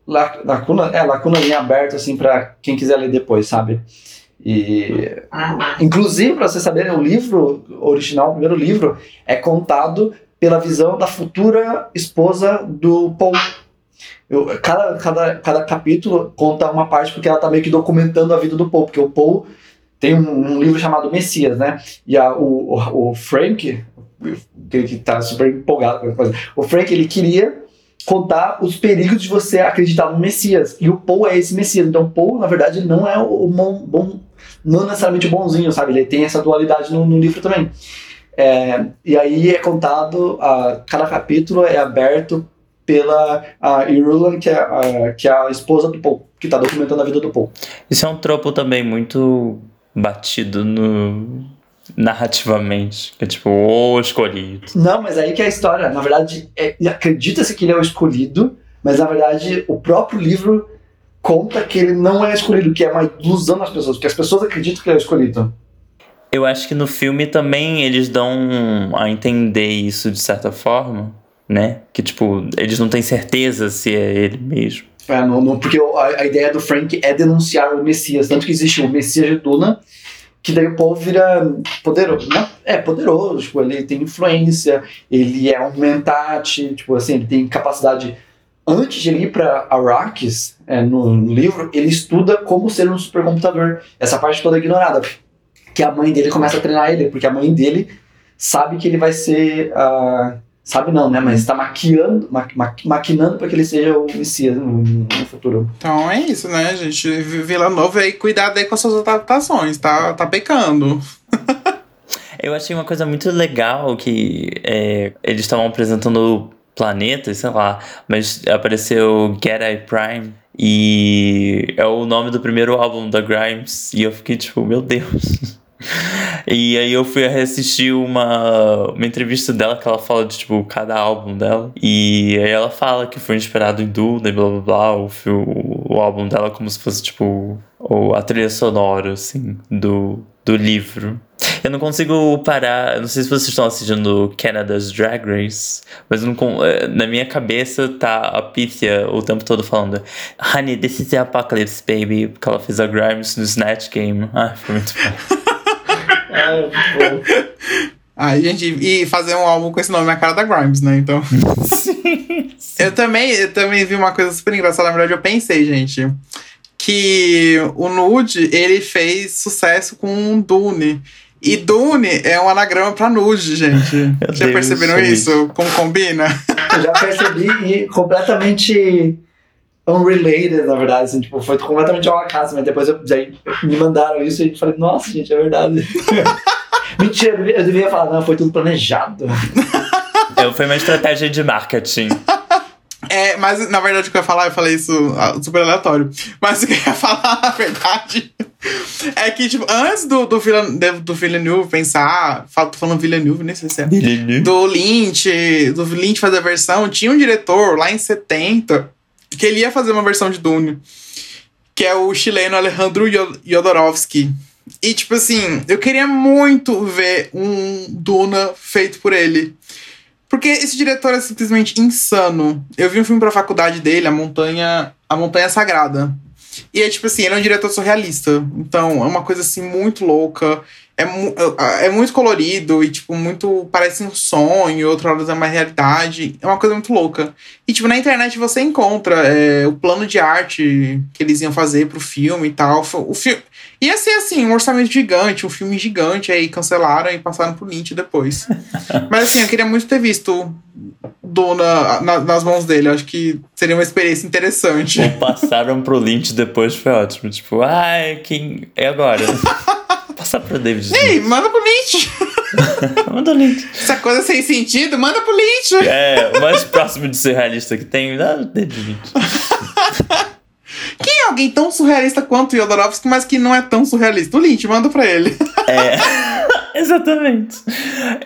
la- lacunas, é, lacunas em aberto assim para quem quiser ler depois, sabe? E inclusive para vocês saberem, o livro original, o primeiro livro, é contado pela visão da futura esposa do Paul. Eu- cada, cada, cada capítulo conta uma parte porque ela tá meio que documentando a vida do Paul, porque o Paul tem um, um livro chamado Messias, né? E a, o, o, o Frank, que, que tá super empolgado com coisa. O Frank, ele queria contar os perigos de você acreditar no Messias. E o Paul é esse Messias. Então, Paul, na verdade, não é o bom, bom não necessariamente o bonzinho, sabe? Ele tem essa dualidade no, no livro também. É, e aí é contado, a, cada capítulo é aberto pela Irulan, que é a, que é a esposa do Paul, que tá documentando a vida do Paul. Isso é um tropo também muito batido no narrativamente. Que é tipo, o escolhido. Não, mas aí que é a história. Na verdade, é- acredita-se que ele é o escolhido, mas na verdade o próprio livro conta que ele não é escolhido, que é uma ilusão das pessoas, porque as pessoas acreditam que ele é o escolhido. Eu acho que no filme também eles dão a entender isso de certa forma, né? Que, tipo, eles não têm certeza se é ele mesmo. É, no- no- porque a, a ideia do Frank é denunciar o Messias, tanto que existe o Messias de Duna, que daí o povo vira poderoso. Não, é poderoso, tipo, ele tem influência, ele é um mentate, tipo assim, ele tem capacidade. Antes de ele ir para Arrakis, é, no, no livro, ele estuda como ser um supercomputador. Essa parte toda ignorada. Que a mãe dele começa a treinar ele, porque a mãe dele sabe que ele vai ser. ah, sabe não, né? Mas está maquiando, ma, ma, maquinando para que ele seja o Messias no, no futuro. Então é isso, né, gente? Vila Nova aí, cuidado aí com as suas adaptações, tá, tá pecando. [laughs] Eu achei uma coisa muito legal que é, eles estavam apresentando planetas, sei lá, mas apareceu Get Eye Prime e é o nome do primeiro álbum da Grimes e eu fiquei tipo, meu Deus. [laughs] E aí eu fui reassistir uma, uma entrevista dela que ela fala de, tipo, cada álbum dela. E aí ela fala que foi inspirado em Duna e blá blá blá, o, o, o álbum dela como se fosse, tipo, a trilha sonora, assim, do, do livro. Eu não consigo parar. Não sei se vocês estão assistindo Canada's Drag Race, mas não, eh, na minha cabeça tá a Pythia o tempo todo falando: Honey, this is the apocalypse, baby. Porque ela fez a Grimes no Snatch Game. Ah, foi muito bom. [laughs] [laughs] é. Ah, gente, e fazer um álbum com esse nome na cara da Grimes, né? Então. sim, [laughs] sim. Eu também, eu também vi uma coisa super engraçada. Na verdade, eu pensei, gente, que o Nude ele fez sucesso com o Dune. E Dune é um anagrama pra nude, gente. Já perceberam isso? Como combina? Eu [laughs] já percebi e completamente unrelated, na verdade. Assim, tipo, foi completamente ao acaso, mas depois eu, aí me mandaram isso e eu falei, nossa, gente, é verdade. [laughs] Mentira, eu devia, eu falar, não, foi tudo planejado. [laughs] É, foi uma estratégia de marketing. É, mas na verdade o que eu ia falar, eu falei isso ah, super aleatório. Mas [laughs] o que eu ia falar, na verdade, é que, tipo, antes do, do, Villeneuve, do Villeneuve pensar. falo- Tô falando Villeneuve, nem sei se é. Do Lynch, do Lynch fazer a versão, tinha um diretor lá em 70 que ele ia fazer uma versão de Dune, que é o chileno Alejandro Jodorowsky. E, tipo assim, eu queria muito ver um Duna feito por ele. Porque esse diretor é simplesmente insano. Eu vi um filme pra faculdade dele, A Montanha, a Montanha Sagrada. E é tipo assim, ele é um diretor surrealista. Então é uma coisa assim muito louca. É, mu é muito colorido e, tipo, muito. Parece um sonho, outra hora é uma realidade. É uma coisa muito louca. E, tipo, na internet você encontra é, o plano de arte que eles iam fazer pro filme e tal. O filme. Ia ser assim, um orçamento gigante, um filme gigante, aí cancelaram e passaram pro Lynch depois. [laughs] Mas assim, eu queria muito ter visto Duna na- nas mãos dele. Eu acho que seria uma experiência interessante. Ou passaram pro Lynch depois foi ótimo. Tipo, ai, quem. É agora. [laughs] Passar pro David Ei, Lynch. manda pro Lynch! [laughs] Manda o Lynch. Essa coisa sem sentido, manda pro Lynch! É, o mais próximo de surrealista que tem, dá o David Lynch. [laughs] Quem é alguém tão surrealista quanto o Jodorowsky, mas que não é tão surrealista? O Lynch, manda pra ele. É, [laughs] [laughs] exatamente.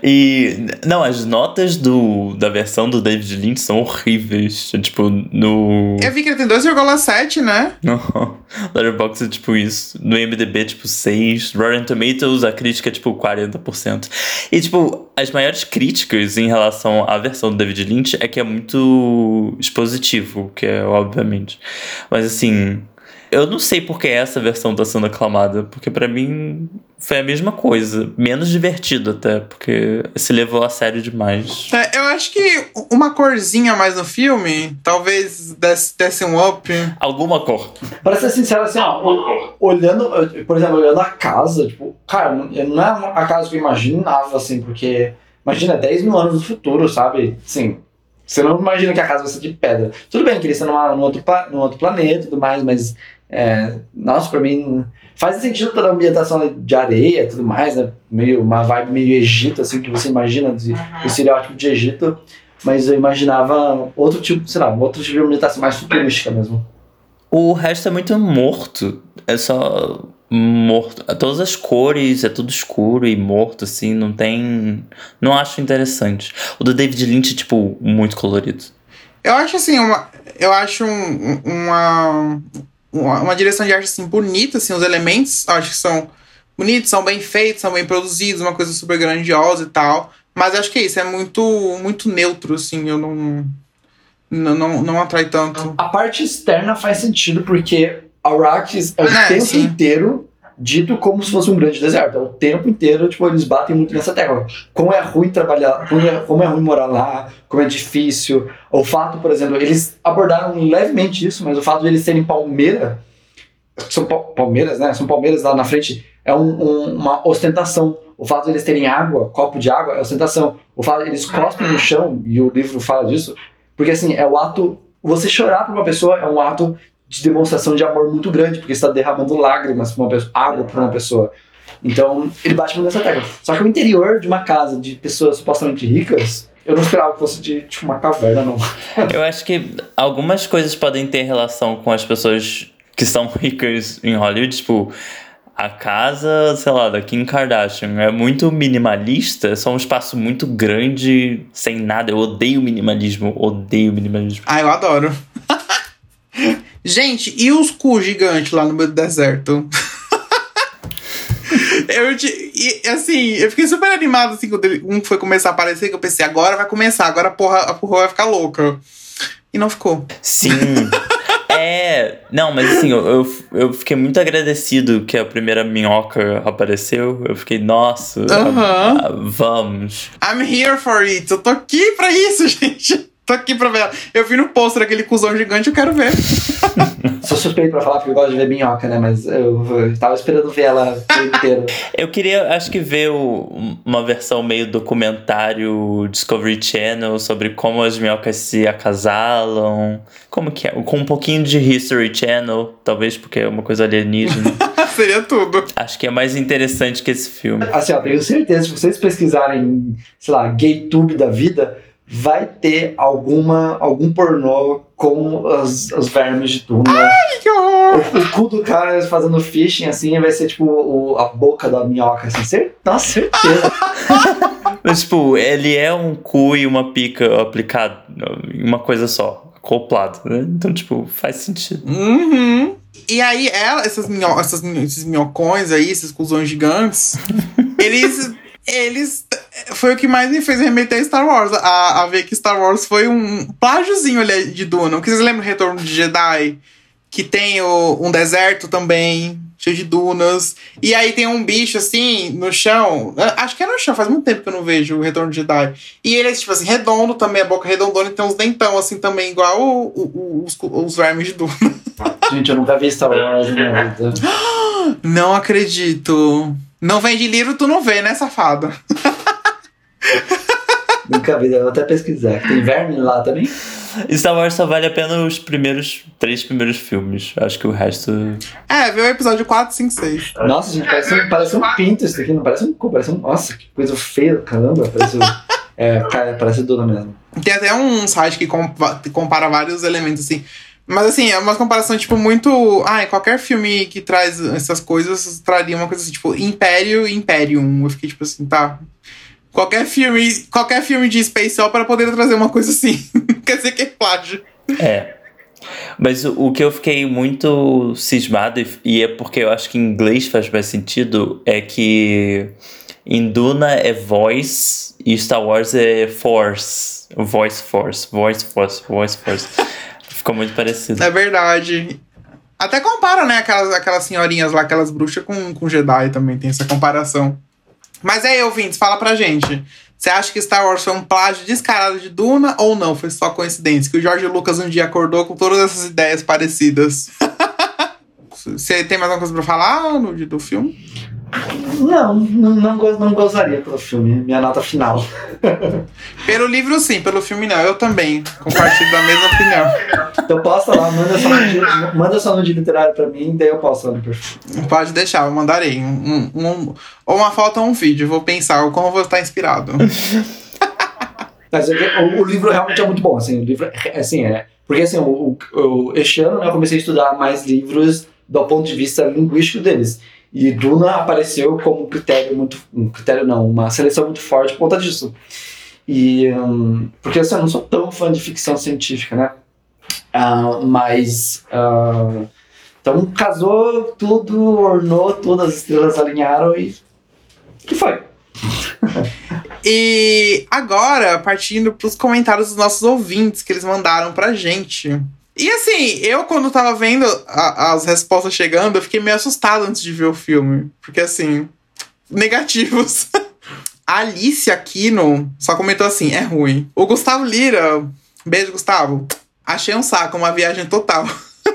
E, não, as notas do, da versão do David Lynch são horríveis. Tipo, no. Eu vi que ele tem 2,7, né? No [laughs] Letterboxd é tipo isso. No MDB, tipo 6. Rotten Tomatoes, a crítica é tipo 40%. E, tipo, as maiores críticas em relação à versão do David Lynch é que é muito expositivo, que é obviamente. Mas, assim, eu não sei porque essa versão tá sendo aclamada, porque pra mim foi a mesma coisa. Menos divertido até, porque se levou a sério demais. É, eu acho que uma corzinha a mais no filme, talvez desse, desse um up. Alguma cor. Pra ser sincero, assim, ó, ol- olhando, por exemplo, olhando a casa, tipo, cara, não é a casa que eu imaginava, assim, porque, imagina, 10 mil anos no futuro, sabe? Sim. Você não imagina que a casa vai ser de pedra. Tudo bem que eles estão num, outro, num outro planeta e tudo mais, mas, é, nossa, pra mim, faz sentido toda a ambientação de areia e tudo mais, né? Meio, uma vibe meio Egito, assim, que você imagina de, o estereótipo de Egito, mas eu imaginava outro tipo, sei lá, outro tipo de ambientação mais futurística mesmo. O resto é muito morto. É só morto. Todas as cores, é tudo escuro e morto, assim, não tem. Não acho interessante. O do David Lynch é, tipo, muito colorido. Eu acho assim, uma, eu acho um- uma, uma, uma direção de arte assim, bonita, assim, os elementos acho que são bonitos, são bem feitos, são bem produzidos, uma coisa super grandiosa e tal. Mas acho que é isso, é muito, muito neutro, assim, eu não. Não, não, não atrai tanto. A parte externa faz sentido porque Arrakis é o É, tempo sim. inteiro dito como se fosse um grande deserto. É o tempo inteiro, tipo, eles batem muito nessa tecla. Como é ruim trabalhar, como é, como é ruim morar lá, como é difícil. O fato, por exemplo, eles abordaram levemente isso, mas o fato de eles serem palmeira, são pal- palmeiras, né? São palmeiras lá na frente, é um- um- uma ostentação. O fato de eles terem água, copo de água, é ostentação. O fato de eles cospem no chão, e o livro fala disso, porque assim, é o ato. Você chorar por uma pessoa é um ato de demonstração de amor muito grande, porque você está derramando lágrimas pra uma pessoa, água para uma pessoa. Então, ele bate muito nessa tecla. Só que o interior de uma casa de pessoas supostamente ricas, eu não esperava que fosse de tipo uma caverna, não. [laughs] Eu acho que algumas coisas podem ter relação com as pessoas que são [laughs] ricas em Hollywood, tipo. a casa, sei lá, da Kim Kardashian é muito minimalista, é só um espaço muito grande, sem nada. Eu odeio minimalismo, odeio minimalismo. Ah, eu adoro. [laughs] Gente, e os cu gigantes lá no meio do deserto? [laughs] eu, e, assim, eu fiquei super animado assim, quando um foi começar a aparecer, que eu pensei, agora vai começar, agora a porra, a porra vai ficar louca. E não ficou. Sim. [laughs] É, não, mas assim, eu, eu, eu, fiquei muito agradecido que a primeira minhoca apareceu. Eu fiquei, nossa, vamos. I'm here for it. Eu tô aqui pra isso, [laughs] gente. Tô aqui pra ver. Eu vi no pôster aquele cuzão gigante, eu quero ver. [laughs] Sou suspeito pra falar porque eu gosto de ver minhoca, né? Mas eu, eu tava esperando ver ela [laughs] inteira. eu queria, acho que ver o, uma versão meio documentário Discovery Channel sobre como as minhocas se acasalam. Como que é? Com um pouquinho de History Channel, talvez porque é uma coisa alienígena. [laughs] Seria tudo. Acho que é mais interessante que esse filme. Assim, ó, tenho certeza, se vocês pesquisarem, sei lá, GayTube da vida vai ter alguma, algum pornô com os, os vermes de túnel. Ai, que horror! O, o, cu do cara fazendo fishing, assim, vai ser tipo o, a boca da minhoca, assim. Cer Nossa, certeza. [laughs] Mas, tipo, ele é um cu e uma pica aplicado em uma coisa só, acoplado, né? Então, tipo, faz sentido. Uhum. E aí, ela, essas, minho essas esses minhocões aí, esses cuzões gigantes, [laughs] eles eles. Foi o que mais me fez remeter a Star Wars. A, a ver que Star Wars foi um plágiozinho ali de Duna. Porque vocês lembram do Retorno de Jedi? Que tem o, um deserto também, cheio de dunas. E aí tem um bicho assim no chão. Acho que é no chão, faz muito tempo que eu não vejo o Retorno de Jedi. E ele é tipo assim, redondo também, a boca redondona e tem uns dentão assim também, igual o, o, os, os vermes de Duna. [laughs] Gente, eu nunca vi Star Wars na minha vida. [gasps] Não acredito. Não vende livro, tu não vê, né, safada? [laughs] [laughs] Nunca vi, eu vou até pesquisar. Tem verme lá também? Star Wars só vale a pena os primeiros três primeiros filmes. Acho que o resto. É, vê o episódio 4, 5, 6. Nossa, gente, parece um, parece um pinto isso aqui, não parece um cu, parece um. Nossa, que coisa feia, caramba. Parece, [laughs] é, parece Duna mesmo. Tem até um site que compara vários elementos assim. Mas assim, é uma comparação, tipo, muito. Ah, qualquer filme que traz essas coisas traria uma coisa assim, tipo, Império e Imperium. Eu fiquei, tipo assim, tá. Qualquer filme, qualquer filme de Space Opera poderia trazer uma coisa assim. [laughs] Quer dizer que é plágio. É. Mas o, que eu fiquei muito cismado, e é porque eu acho que em inglês faz mais sentido, é que em Duna é voice e Star Wars é force. Voice force, voice force, voice force. [laughs] Ficou muito parecido. É verdade. Até compara, né, aquelas, aquelas senhorinhas lá, aquelas bruxas com, com Jedi também, tem essa comparação. Mas aí, ouvintes, fala pra gente. Você acha que Star Wars foi um plágio descarado de Duna ou não? Foi só coincidência? Que o George Lucas um dia acordou com todas essas ideias parecidas. [laughs] Você tem mais alguma coisa pra falar no, do filme? Não, não, não, não gozaria pelo filme. Minha nota final. [laughs] pelo livro, sim. Pelo filme, não. Eu também compartilho da mesma opinião. Então posta lá, manda só no, manda só no dia literário pra mim, daí eu posto lá no perfil. Pode deixar, eu mandarei. Um, um, ou uma foto ou um vídeo. Vou pensar como eu vou estar inspirado. [laughs] Mas, o, o, livro realmente é muito bom. Assim, o livro, é, assim, é, porque assim, o, o, este ano né, eu comecei a estudar mais livros do ponto de vista linguístico deles. E Duna apareceu como um critério muito. Um critério não, uma seleção muito forte por conta disso. E. Um, porque assim, eu não sou tão fã de ficção científica, né? Uh, mas. Uh, então casou tudo, ornou, todas as estrelas alinharam e. que foi? [laughs] e agora, partindo para os comentários dos nossos ouvintes que eles mandaram pra gente. E assim, eu quando tava vendo a, as respostas chegando, eu fiquei meio assustado antes de ver o filme. Porque assim, negativos. a [laughs] Alice Aquino só comentou assim: é ruim. O Gustavo Lira, beijo, Gustavo. Achei um saco, uma viagem total.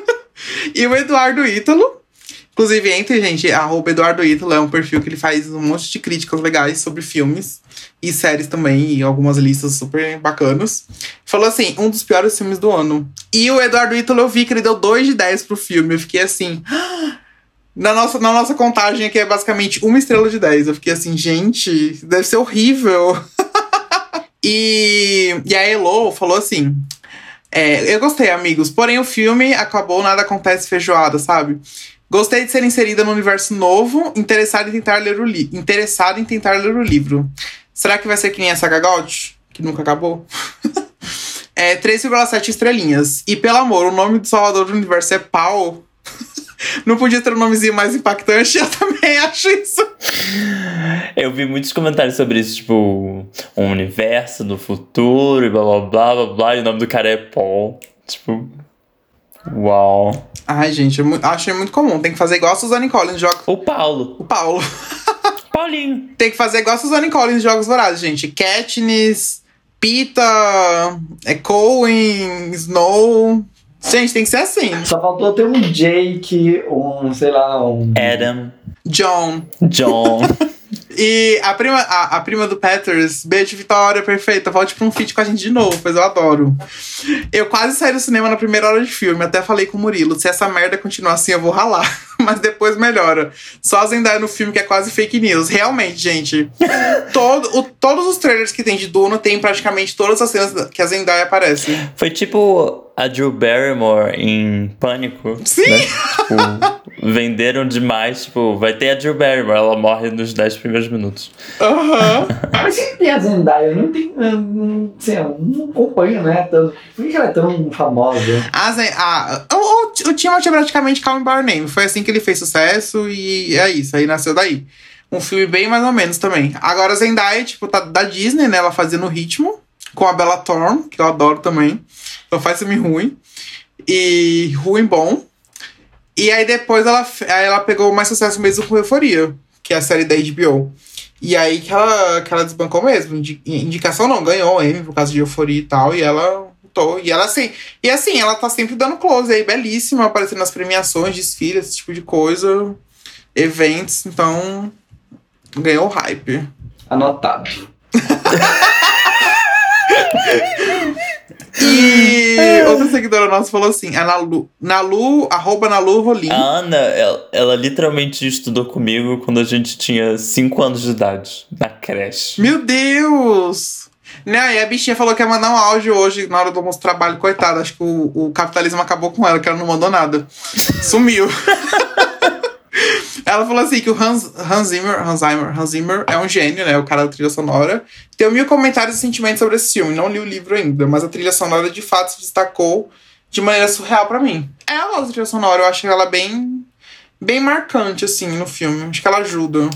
[laughs] e o Eduardo Ítalo. Inclusive, entre, gente, arroba Eduardo Ítalo é um perfil que ele faz um monte de críticas legais sobre filmes e séries também, e algumas listas super bacanas. Falou assim: um dos piores filmes do ano. E o Eduardo Ítalo, eu vi que ele deu 2 de 10 pro filme. Eu fiquei assim. [gasps] Na nossa, na nossa contagem aqui é basicamente uma estrela de 10. Eu fiquei assim, gente, deve ser horrível. [laughs] e, e a Elo falou assim: É, eu gostei, amigos. Porém, o filme acabou, nada acontece feijoada, sabe? Gostei de ser inserida no universo novo, interessado em tentar ler o livro. Interessado em tentar ler o livro. Será que vai ser que nem a Saga Gold? Que nunca acabou? [laughs] é 3,7 estrelinhas. E pelo amor, o nome do Salvador do Universo é Pau. [laughs] Não podia ter um nomezinho mais impactante? [laughs] Eu também acho isso. Eu vi muitos comentários sobre isso, tipo, um universo no futuro e blá blá blá blá blá, e o nome do cara é Paul. Tipo. Uau. Ai, gente, eu achei muito comum. Tem que fazer igual a Suzanne Collins joga. O Paulo. O Paulo. [laughs] Paulinho. Tem que fazer igual a Suzanne Collins Jogos Vorazes, gente. Katniss, Pita, é Cohen, Snow. Gente, tem que ser assim. Só faltou ter um Jake, um, sei lá, um. Adam. John. John. [laughs] E a prima, a, a prima do Peters, beijo, Vitória, perfeita. Volte pra um feat com a gente de novo, pois eu adoro. Eu quase saí do cinema na primeira hora de filme, até falei com o Murilo: se essa merda continuar assim, eu vou ralar. [laughs] [laughs] Mas depois melhora. Só a Zendaya no filme que é quase fake news. Realmente, gente. todo, o, todos os trailers que tem de Duna tem praticamente todas as cenas que a Zendaya aparece. Foi tipo a Drew Barrymore em Pânico. Sim! Né? Tipo, [laughs] venderam demais. Tipo, vai ter a Drew Barrymore, ela morre nos 10 primeiros minutos. Aham. Uhum. Mas sempre tem a Zendaya, eu não tenho. Eu não, sei, eu não acompanho, né? Tanto. Por que ela é tão famosa? A, Zen, a, o, o, o Timothy é praticamente Calm Bar Name. Foi assim que ele fez sucesso e é isso, aí nasceu daí. Um filme bem mais ou menos também. Agora Zendaya, tipo, tá da Disney, né? Ela fazendo ritmo com a Bella Thorne, que eu adoro também. Então faz filme ruim. E ruim bom. E aí depois ela, aí ela pegou mais sucesso mesmo com Euforia, que é a série da HBO. E aí que ela, que ela desbancou mesmo. Indicação não, ganhou M por causa de Euforia e tal. E ela tô. E ela assim. E assim, ela tá sempre dando close aí, belíssima, aparecendo nas premiações, desfiles, esse tipo de coisa. Eventos, então. Ganhou hype. Anotado. [laughs] E outra seguidora nossa falou assim: a Nalu, Nalu arroba Nalu Rolim. A Ana, ela, ela, literalmente estudou comigo quando a gente tinha 5 anos de idade, na creche. Meu Deus! Né, e a bichinha falou que ia mandar um áudio hoje na hora do almoço trabalho, coitada. Acho que o, o capitalismo acabou com ela, que ela não mandou nada. [laughs] Sumiu. [laughs] Ela falou assim que o Hans, Hans, Zimmer, Hans, Zimmer, Hans Zimmer é um gênio, né? O cara da trilha sonora. Tem mil comentários e sentimentos sobre esse filme. Não li o livro ainda, mas a trilha sonora de fato se destacou de maneira surreal para mim. É a trilha sonora, eu acho ela bem, bem marcante, assim, no filme. Acho que ela ajuda.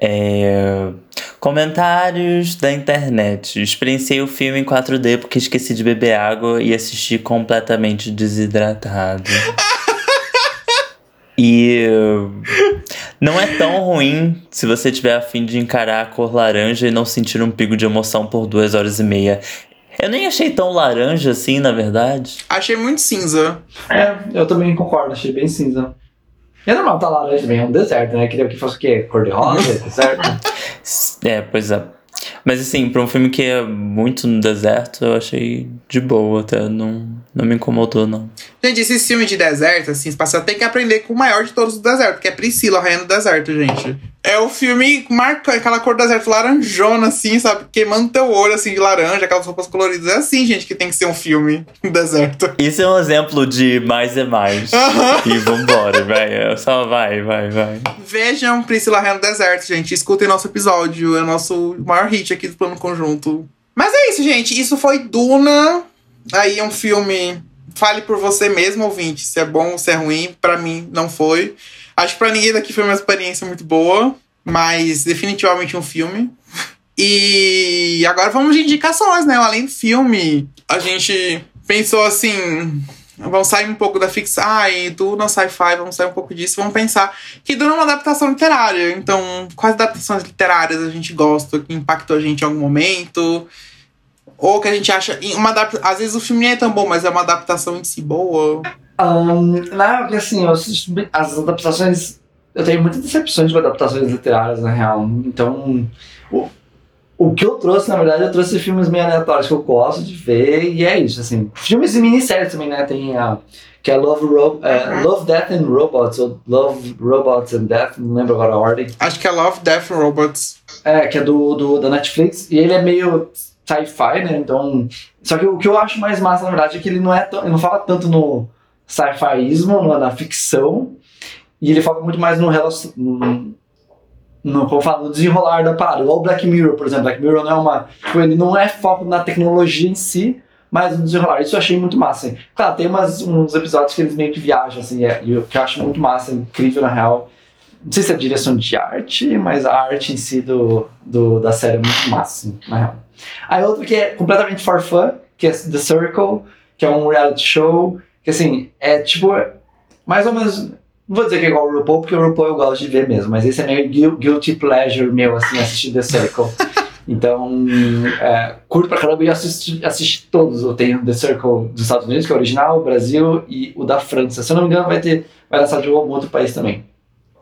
É... Comentários da internet. Experienciei o filme em 4D porque esqueci de beber água e assisti completamente desidratado. E não é tão ruim se você tiver a fim de encarar a cor laranja e não sentir um pico de emoção por duas horas e meia. Eu nem achei tão laranja assim, na verdade. Achei muito cinza. É, eu também concordo, achei bem cinza. É normal tá laranja também, é um deserto, né? Queria que fosse o quê? Cor de rosa, deserto? [laughs] É, pois é. Mas assim, pra um filme que é muito no deserto, eu achei de boa até. Não, não me incomodou, não. Gente, esse filme de deserto, assim, espacial, tem que aprender com o maior de todos do deserto, que é Priscila, Rainha do Deserto, gente. É o filme marca aquela cor do deserto laranjona, assim, sabe? Queimando teu olho, assim, de laranja, aquelas roupas coloridas. É assim, gente, que tem que ser um filme [laughs] no deserto. Isso é um exemplo de mais é mais. E vambora, vai. Só vai, vai, vai. Vejam Priscila Rainha do Deserto, gente. Escutem nosso episódio. É o nosso maior hit aqui do Plano Conjunto. Mas é isso, gente. Isso foi Duna. Aí é um filme. Fale por você mesmo, ouvinte, se é bom ou se é ruim. Para mim, não foi. Acho que pra ninguém daqui foi uma experiência muito boa, mas definitivamente um filme. E agora vamos de indicações, né? Além do filme, a gente pensou assim. Vamos sair um pouco da ficção. Ai, do no sci-fi, vamos sair um pouco disso. Vamos pensar que Duna é uma adaptação literária. Então, quais adaptações literárias a gente gosta, que impactou a gente em algum momento? Ou que a gente acha. Uma adapta... Às vezes o filme nem é tão bom, mas é uma adaptação em si boa. Um, não, porque assim, as adaptações. Eu tenho muitas decepções de adaptações literárias, na real. Então, o, o que eu trouxe, na verdade, eu trouxe filmes meio aleatórios que eu gosto de ver, e é isso, assim. Filmes e minisséries também, né? Tem a. Que é Love, Ro é, Love, Death and Robots, ou Love, Robots and Death, não lembro agora a ordem. Acho que é Love, Death and Robots. É, que é do, do, da Netflix, e ele é meio sci-fi, né? Então. Só que o que eu acho mais massa, na verdade, é que ele não é tão, ele não fala tanto no sci-fiismo, na ficção, e ele foca muito mais no relacion... no, como fala, no desenrolar da parada. Igual o Black Mirror, por exemplo. Black Mirror não é uma. Tipo, ele não é foco na tecnologia em si, mas no desenrolar. Isso eu achei muito massa. Hein? Claro, tem umas, uns episódios que eles meio que viajam, assim, é, e que eu acho muito massa, incrível na real. Não sei se é direção de arte, mas a arte em si do, do, da série é muito massa, assim, na real. Aí outro que é completamente for fun, que é The Circle, que é um reality show, que assim, é tipo, mais ou menos, não vou dizer que é igual o RuPaul, porque o RuPaul eu gosto de ver mesmo, mas esse é meio guilty pleasure meu, assim, assistir The Circle. [laughs] Então, é, curto pra caramba e assisti, assisti todos. Eu tenho The Circle dos Estados Unidos, que é o original, o Brasil e o da França. Se eu não me engano, vai ter, vai lançar de algum outro país também.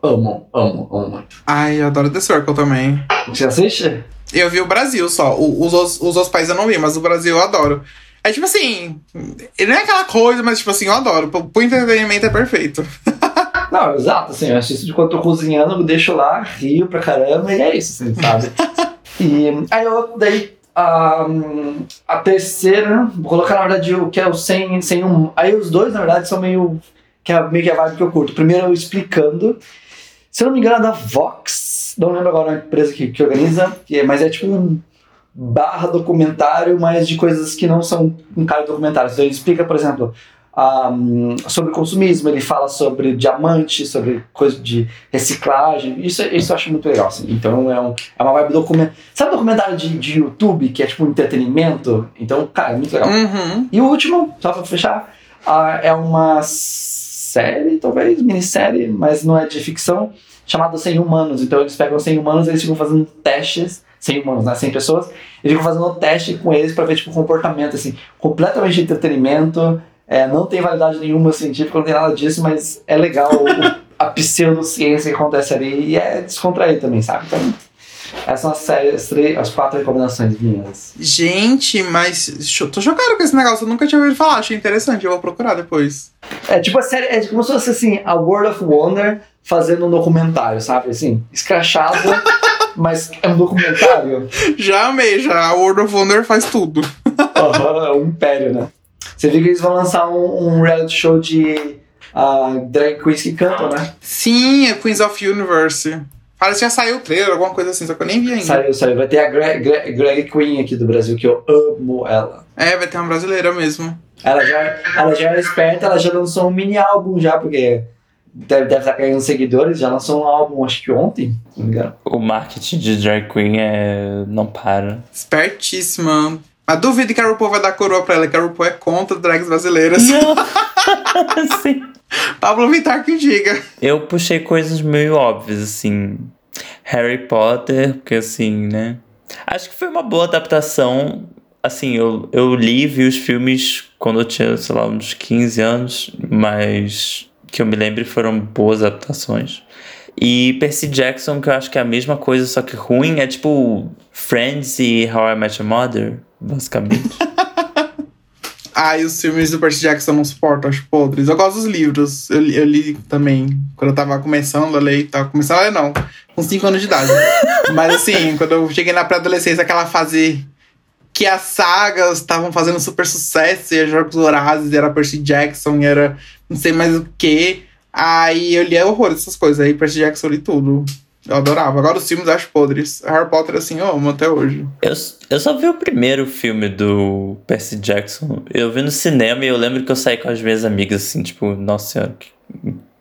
Amo, amo, amo muito. Ai, eu adoro The Circle também. Você assiste? Eu vi o Brasil só. O, os, os, os outros países eu não vi, mas o Brasil eu adoro. É tipo assim, ele não é aquela coisa, mas tipo assim, eu adoro. Pro, pro entretenimento é perfeito. [laughs] Não, exato, assim, eu assisto de quando tô cozinhando, eu deixo lá, rio pra caramba e é isso, assim, sabe? [laughs] e aí eu daí a, a terceira, vou colocar na verdade o que é o sem, sem um. Aí os dois, na verdade, são meio. Que é meio que a vibe que eu curto. Primeiro eu explicando. Se não me engano, é da Vox. Não lembro agora a empresa que, que organiza, que é, mas é tipo um barra documentário, mas de coisas que não são um cara de documentário. Então ele explica, por exemplo, um, sobre consumismo, ele fala sobre diamante, sobre coisa de reciclagem. Isso, isso eu acho muito legal, assim. Então é, um, é uma vibe documentário. Sabe documentário de, de YouTube, que é tipo um entretenimento? Então, cara, é muito legal. Uhum. E o último, só pra fechar, uh, é uma série, talvez, minissérie, mas não é de ficção, chamada 100 Humanos. Então eles pegam 100 humanos e eles ficam fazendo testes 100 humanos, né? 100 pessoas. Eles ficam fazendo teste com eles para ver, tipo, o comportamento, assim, completamente de entretenimento. É, não tem validade nenhuma científica, não tem nada disso, mas é legal a [laughs] pseudociência que acontece ali e é descontrair também, sabe? Então, essas são as, séries, as quatro recomendações minhas. Gente, mas tô chocado com esse negócio, eu nunca tinha ouvido falar, achei interessante, eu vou procurar depois. É tipo a série, é como se fosse assim, a World of Wonder fazendo um documentário, sabe? Assim, escrachado, [laughs] mas é um documentário. Já amei, já. A World of Wonder faz tudo. Uhum, é um império, né? Você viu que eles vão lançar um, um reality show de uh, drag queens que cantam, né? Sim, é Queens of Universe. Parece que já saiu o trailer, alguma coisa assim, só que eu nem vi ainda. Saiu, saiu. Vai ter a Greg, Greg, Greg Queen aqui do Brasil, que eu amo ela. É, vai ter uma brasileira mesmo. Ela já, ela já é esperta, ela já lançou um mini álbum já, porque deve, deve estar ganhando seguidores, já lançou um álbum acho que ontem, se não me engano. O marketing de drag queen é... não para. Espertíssima. Mas duvido que a RuPaul vai dar coroa pra ela, que a RuPaul é contra drags brasileiras. Não! [laughs] [laughs] Sim. Pablo Vittar que diga. Eu puxei coisas meio óbvias, assim. Harry Potter, porque assim, né? Acho que foi uma boa adaptação. Assim, eu, eu li e vi os filmes quando eu tinha, sei lá, uns 15 anos, mas que eu me lembre foram boas adaptações. E Percy Jackson, que eu acho que é a mesma coisa, só que ruim, é tipo Friends e How I Met Your Mother, basicamente. [laughs] ah, e os filmes do Percy Jackson eu não suporto, acho podres. Eu gosto dos livros, eu, eu li também, quando eu tava começando a ler, tava começando a ler não, com 5 anos de idade. [laughs] Mas assim, quando eu cheguei na pré-adolescência, aquela fase que as sagas estavam fazendo super sucesso, e Jogos Horazes, era Percy Jackson, era não sei mais o que. Aí eu li horror essas coisas. Aí Percy Jackson li tudo. Eu adorava. Agora os filmes eu acho podres. Harry Potter, assim, eu amo até hoje. Eu, eu só vi o primeiro filme do Percy Jackson. Eu vi no cinema e eu lembro que eu saí com as minhas amigas, assim, tipo, nossa senhora,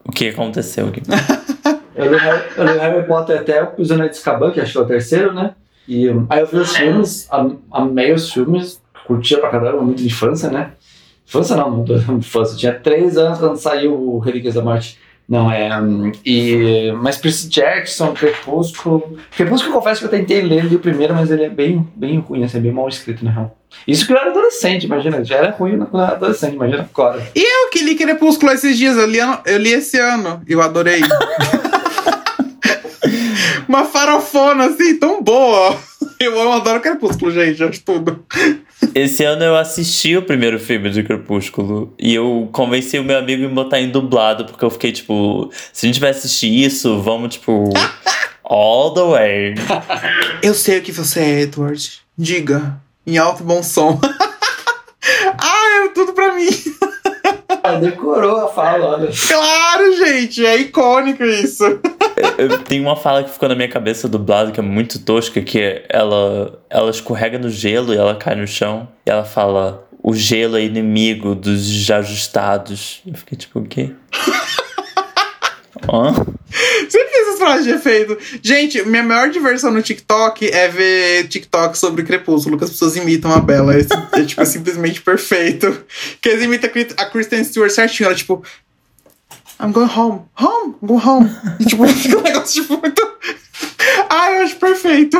o que aconteceu aqui? [laughs] eu, li, eu li Harry Potter até o Prisioneiro de Azkaban, que acho que é o terceiro, né? E aí eu vi os filmes, amei os filmes, curtia pra caramba, muito de infância, né? Infância não, [laughs] infância. Tinha três anos quando saiu o Relíquias da Morte. Não, é. E, mas Percy Jackson, Crepúsculo. Crepúsculo, eu confesso que eu tentei ler ele primeiro, mas ele é bem, bem ruim, assim, é bem mal escrito, na real. Isso que eu era adolescente, imagina. Já era ruim quando eu era adolescente, imagina agora. E eu que li Crepúsculo esses dias, eu li, eu li esse ano, eu adorei. [laughs] Uma farofona assim, tão boa. [laughs] Eu adoro Crepúsculo, gente, acho tudo. Esse ano eu assisti o primeiro filme de Crepúsculo e eu convenci o meu amigo em botar em dublado, porque eu fiquei tipo, se a gente vai assistir isso, vamos tipo. [laughs] all the way. Eu sei o que você é, Edward. Diga. em alto e bom som. [laughs] ah, é tudo pra mim. Decorou a fala, olha. Claro, gente, é icônico isso. Eu tenho uma fala que ficou na minha cabeça dublado que é muito tosca, que é ela, ela escorrega no gelo e ela cai no chão. E ela fala, o gelo é inimigo dos ajustados. Eu fiquei tipo, o quê? [laughs] Hã? Sempre essas frases de efeito. Gente, minha maior diversão no TikTok é ver TikTok sobre Crepúsculo, que as pessoas imitam a Bella. É, é, tipo, [laughs] simplesmente perfeito. Que eles imitam a Kristen Stewart certinho. Ela, tipo, I'm going home. Home? I'm going home. E, tipo, [laughs] um negócio, tipo, muito... [laughs] Ai, eu acho perfeito.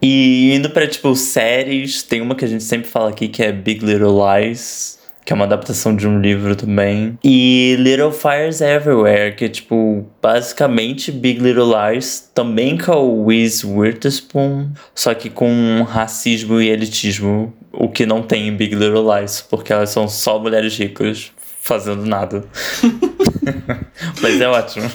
E indo pra, tipo, séries, tem uma que a gente sempre fala aqui que é Big Little Lies, que é uma adaptação de um livro também. E Little Fires Everywhere, que é, tipo, basicamente Big Little Lies, também com o Reese Witherspoon, só que com racismo e elitismo, o que não tem em Big Little Lies, porque elas são só mulheres ricas fazendo nada. [laughs] Mas é ótimo.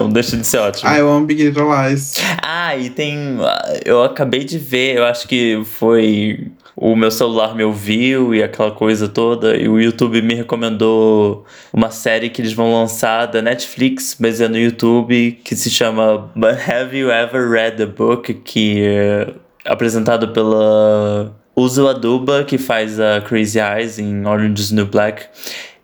Não deixa de ser ótimo. Ah, eu amo Big Little Lies. Ah, e tem. Eu acabei de ver, eu acho que foi. O meu celular me ouviu e aquela coisa toda, e o YouTube me recomendou uma série que eles vão lançar da Netflix, mas é no YouTube, que se chama But Have You Ever Read the Book? Que é apresentado pela Uzo Aduba, que faz a Crazy Eyes em Orange is New Black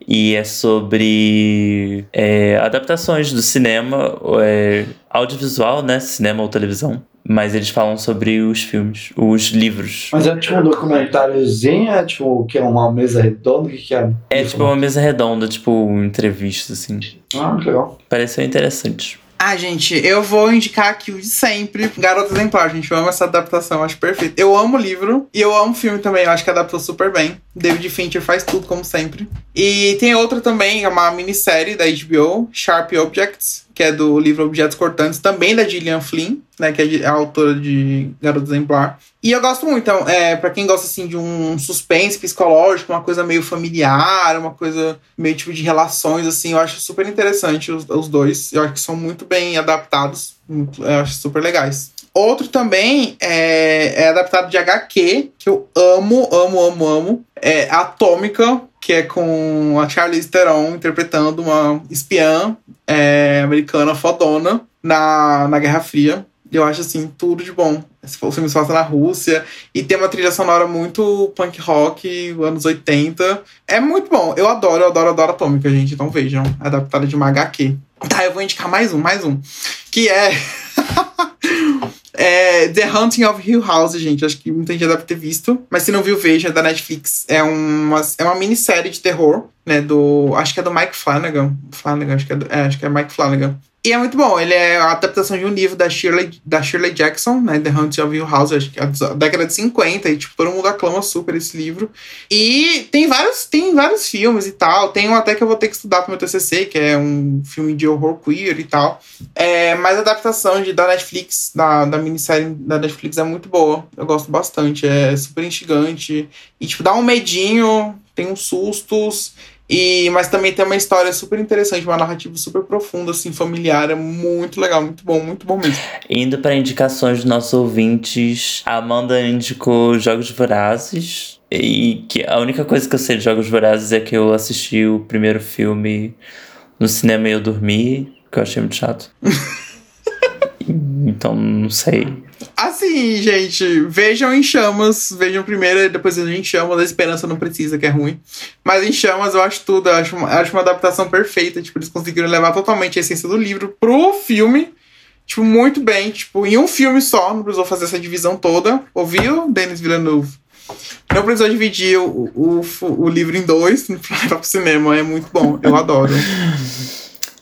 e é sobre é, adaptações do cinema, é, audiovisual, né? Cinema ou televisão. Mas eles falam sobre os filmes, os livros. Mas é tipo um documentáriozinho? É tipo o que? Uma mesa redonda? O que, que é? É tipo uma mesa redonda, tipo entrevista, assim. Ah, que legal. Pareceu interessante. Ah, gente, eu vou indicar aqui o de sempre, Garota Exemplar, gente. Eu amo essa adaptação, acho perfeito. Eu amo o livro e eu amo o filme também, eu acho que adaptou super bem. David Fincher faz tudo, como sempre. E tem outra também, é uma minissérie da HBO, Sharp Objects, que é do livro Objetos Cortantes, também da Gillian Flynn, né, que é a autora de Garota Exemplar. E eu gosto muito, então, é, para quem gosta assim de um suspense psicológico, uma coisa meio familiar, uma coisa meio tipo de relações, assim, eu acho super interessante os, os dois. Eu acho que são muito bem adaptados, eu acho super legais. Outro também é, é adaptado de HQ, que eu amo, amo, amo, amo. É Atômica, que é com a Charlize Theron interpretando uma espiã é, americana fodona na, na Guerra Fria. Eu acho, assim, tudo de bom. O filme se passa na Rússia e tem uma trilha sonora muito punk rock, anos 80. É muito bom. Eu adoro, eu adoro, adoro Atômica, gente. Então vejam, adaptada de uma HQ. Tá, eu vou indicar mais um, mais um. Que é. [laughs] É The Hunting of Hill House, gente. Acho que muita gente já deve ter visto. Mas se não viu, veja, é da Netflix. É uma, é uma minissérie de terror, né? Do. Acho que é do Mike Flanagan. Flanagan, acho que é, do, é, acho que é Mike Flanagan. E é muito bom. Ele é a adaptação de um livro da Shirley, da Shirley Jackson, né? The Hunting of Hill House, acho que é da década de 50. E, tipo, todo mundo aclama super esse livro. E tem vários, tem vários filmes e tal. Tem um até que eu vou ter que estudar pro meu TCC, que é um filme de horror queer e tal. É, mas a adaptação de, da Netflix, da, da minissérie da Netflix é muito boa. Eu gosto bastante. É super instigante. E, tipo, dá um medinho, tem uns sustos. E, mas também tem uma história super interessante, uma narrativa super profunda, assim, familiar. É muito legal, muito bom, muito bom mesmo. Indo para indicações dos nossos ouvintes, a Amanda indicou Jogos Vorazes. E que a única coisa que eu sei de Jogos Vorazes é que eu assisti o primeiro filme no cinema e eu dormi, que eu achei muito chato. [laughs] então, não sei. Assim, gente, vejam em chamas, vejam primeiro e depois vejam em chamas, a esperança não precisa, que é ruim. Mas em chamas eu acho tudo, eu acho uma, acho uma adaptação perfeita, tipo, eles conseguiram levar totalmente a essência do livro pro filme, tipo, muito bem, tipo, em um filme só, não precisou fazer essa divisão toda, ouviu, Denis Villeneuve? Não precisou dividir o, o, o livro em dois [laughs] levar pro cinema, é muito bom, eu adoro.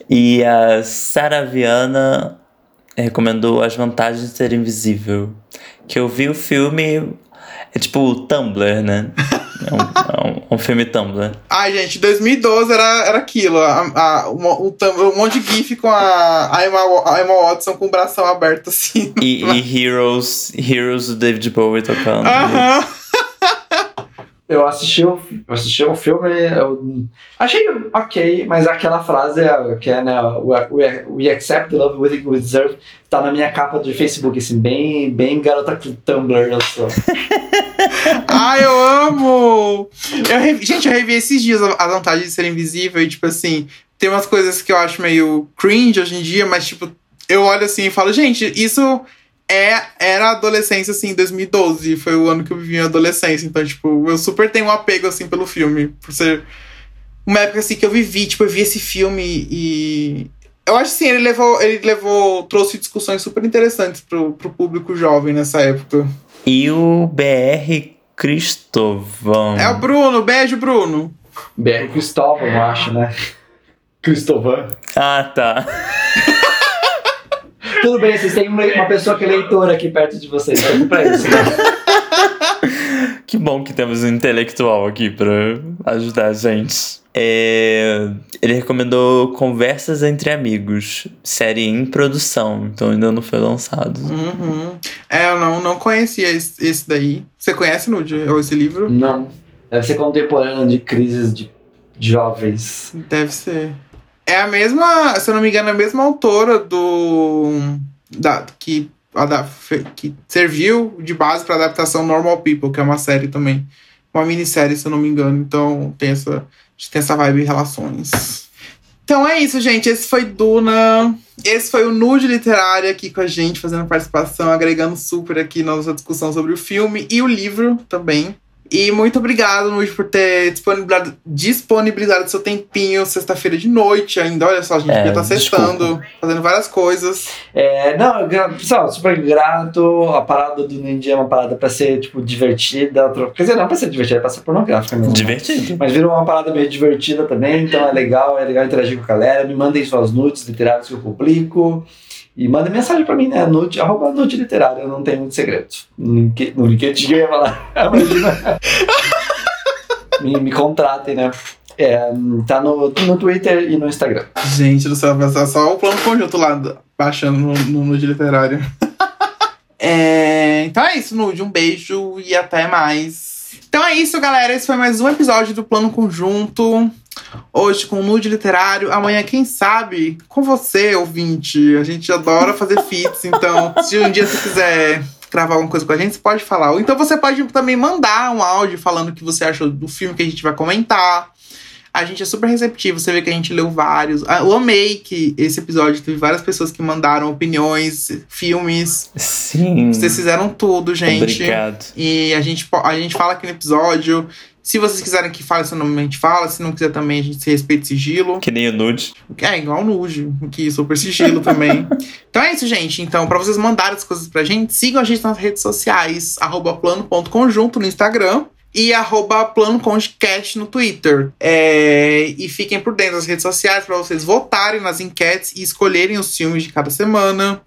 E a Sara Viana recomendou As Vantagens de Ser Invisível. Que eu vi o filme. É tipo o Tumblr, né? [laughs] É um, é um, um, filme Tumblr. Ai, gente, 2012 era, era aquilo. A, a, um, um, monte de GIF com a, a, Emma, a Emma Watson com o bração aberto assim. E, e [laughs] Heroes, Heroes do David Bowie tocando. Aham. Uh -huh. Eu assisti o, eu assisti o filme, eu achei ok, mas aquela frase que é, né, we, we accept love we deserve, tá na minha capa de Facebook, assim, bem, bem garota Tumblr, eu sou. Ai, [laughs] eu amo! Eu gente, eu revi esses dias a vontade de ser invisível e, tipo assim, tem umas coisas que eu acho meio cringe hoje em dia, mas, tipo, eu olho assim e falo, gente, isso é, era a adolescência, assim, 2012. Foi o ano que eu vivi a adolescência. Então, tipo, eu super tenho um apego, assim, pelo filme. Por ser uma época, assim, que eu vivi. Tipo, eu vi esse filme e... Eu acho assim, ele levou, ele levou, trouxe discussões super interessantes pro, pro público jovem nessa época. E o BR Cristovão. É o Bruno, beijo, Bruno. BR Cristóvão, eu acho, né? Cristovan. Ah, tá. [laughs] Tudo bem, vocês têm uma uma pessoa que é leitora aqui perto de vocês. Vamos pra isso. Né? [laughs] Que bom que temos um intelectual aqui pra ajudar a gente. É, ele recomendou Conversas Entre Amigos, série em produção, então ainda não foi lançado. Uhum. É, eu não, não conhecia esse, esse daí. Você conhece, Nude, ou esse livro? Não. Deve ser contemporâneo de crises de jovens. Deve ser. É a mesma, se eu não me engano, é a mesma autora do. Da, que, fe- que serviu de base para adaptação Normal People, que é uma série também. Uma minissérie, se eu não me engano. Então tem essa, tem essa vibe relações. Então é isso, gente. Esse foi Duna. Esse foi o Nude Literário aqui com a gente, fazendo participação, agregando super aqui na nossa discussão sobre o filme e o livro também. E muito obrigado, Nude, por ter disponibilizado, disponibilizado seu tempinho, sexta-feira de noite ainda. Olha só, a gente É, já tá sextando, fazendo várias coisas. É, não, pessoal, super grato. A parada do Ninja é uma parada pra ser, tipo, divertida. Quer dizer, não pra ser divertida, é pra ser pornográfica mesmo. né? Divertido. Mas virou uma parada meio divertida também, então é legal, é legal interagir com a galera. Me mandem suas nudes literárias que eu publico. E mandem mensagem pra mim, né? Nude, arroba nude literário, eu não tenho muito segredo. No link- no LinkedIn eu ia falar. [laughs] Me, me contratem, né? É, tá no, no Twitter e no Instagram. Gente do céu, ser só o plano conjunto lá, baixando no, no Nude Literário. [laughs] É, então é isso, Nude. Um beijo e até mais. Então é isso, galera. Esse foi mais um episódio do Plano Conjunto. Hoje com Nude Literário. Amanhã, quem sabe, com você, ouvinte. A gente adora fazer feats. Então, [laughs] se um dia você quiser gravar alguma coisa com a gente, você pode falar. Ou então você pode também mandar um áudio falando o que você achou do filme que a gente vai comentar. A gente é super receptivo, você vê que a gente leu vários. Ah, Eu amei que esse episódio teve várias pessoas que mandaram opiniões, filmes. Sim. Vocês fizeram tudo, gente. Obrigado. E a gente, a gente fala aqui no episódio. Se vocês quiserem que fale seu nome, a gente fala. Se não quiser também, a gente se respeita sigilo. Que nem o nude. É, igual o Nude, que super sigilo também. [laughs] Então é isso, gente. Então, pra vocês mandarem as coisas pra gente, sigam a gente nas redes sociais, arroba plano.conjunto no Instagram e arroba planocongcast no Twitter. É, e fiquem por dentro das redes sociais pra vocês votarem nas enquetes e escolherem os filmes de cada semana.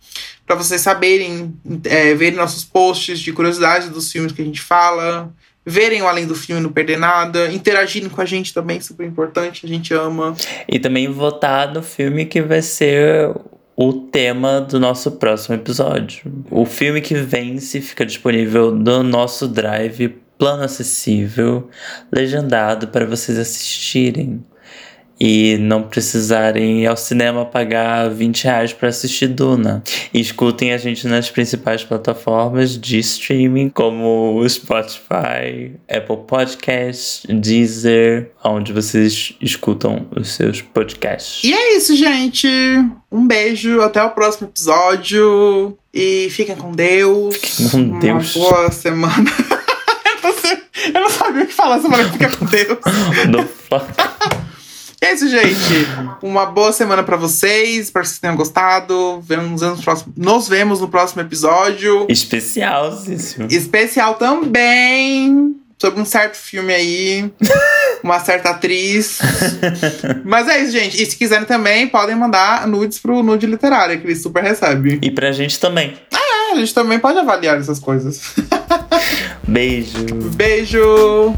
Pra vocês saberem, é, verem nossos posts de curiosidades dos filmes que a gente fala. Verem o Além do Filme não perder nada. Interagirem com a gente também, super importante. A gente ama. E também votar no filme que vai ser o tema do nosso próximo episódio. O filme que vence fica disponível no nosso drive plano acessível, legendado para vocês assistirem. E não precisarem ir ao cinema pagar 20 reais para assistir Duna. E escutem a gente nas principais plataformas de streaming, como o Spotify, Apple Podcasts, Deezer, onde vocês escutam os seus podcasts. E é isso, gente. Um beijo, até o próximo episódio. E fiquem com Deus. Fiquem com Deus. Uma boa semana. [laughs] eu, não sei- eu não sabia o que falar semana fica com Deus. [laughs] [laughs] É isso, gente. Uma boa semana pra vocês. Espero que vocês tenham gostado. Vemos nos próximos- Nos vemos no próximo episódio. Especialzíssimo. Especial também. Sobre um certo filme aí. [laughs] Uma certa atriz. Mas é isso, gente. E se quiserem também, podem mandar nudes pro Nude Literário, que ele super recebe. E pra gente também. É, a gente também pode avaliar essas coisas. Beijo. Beijo!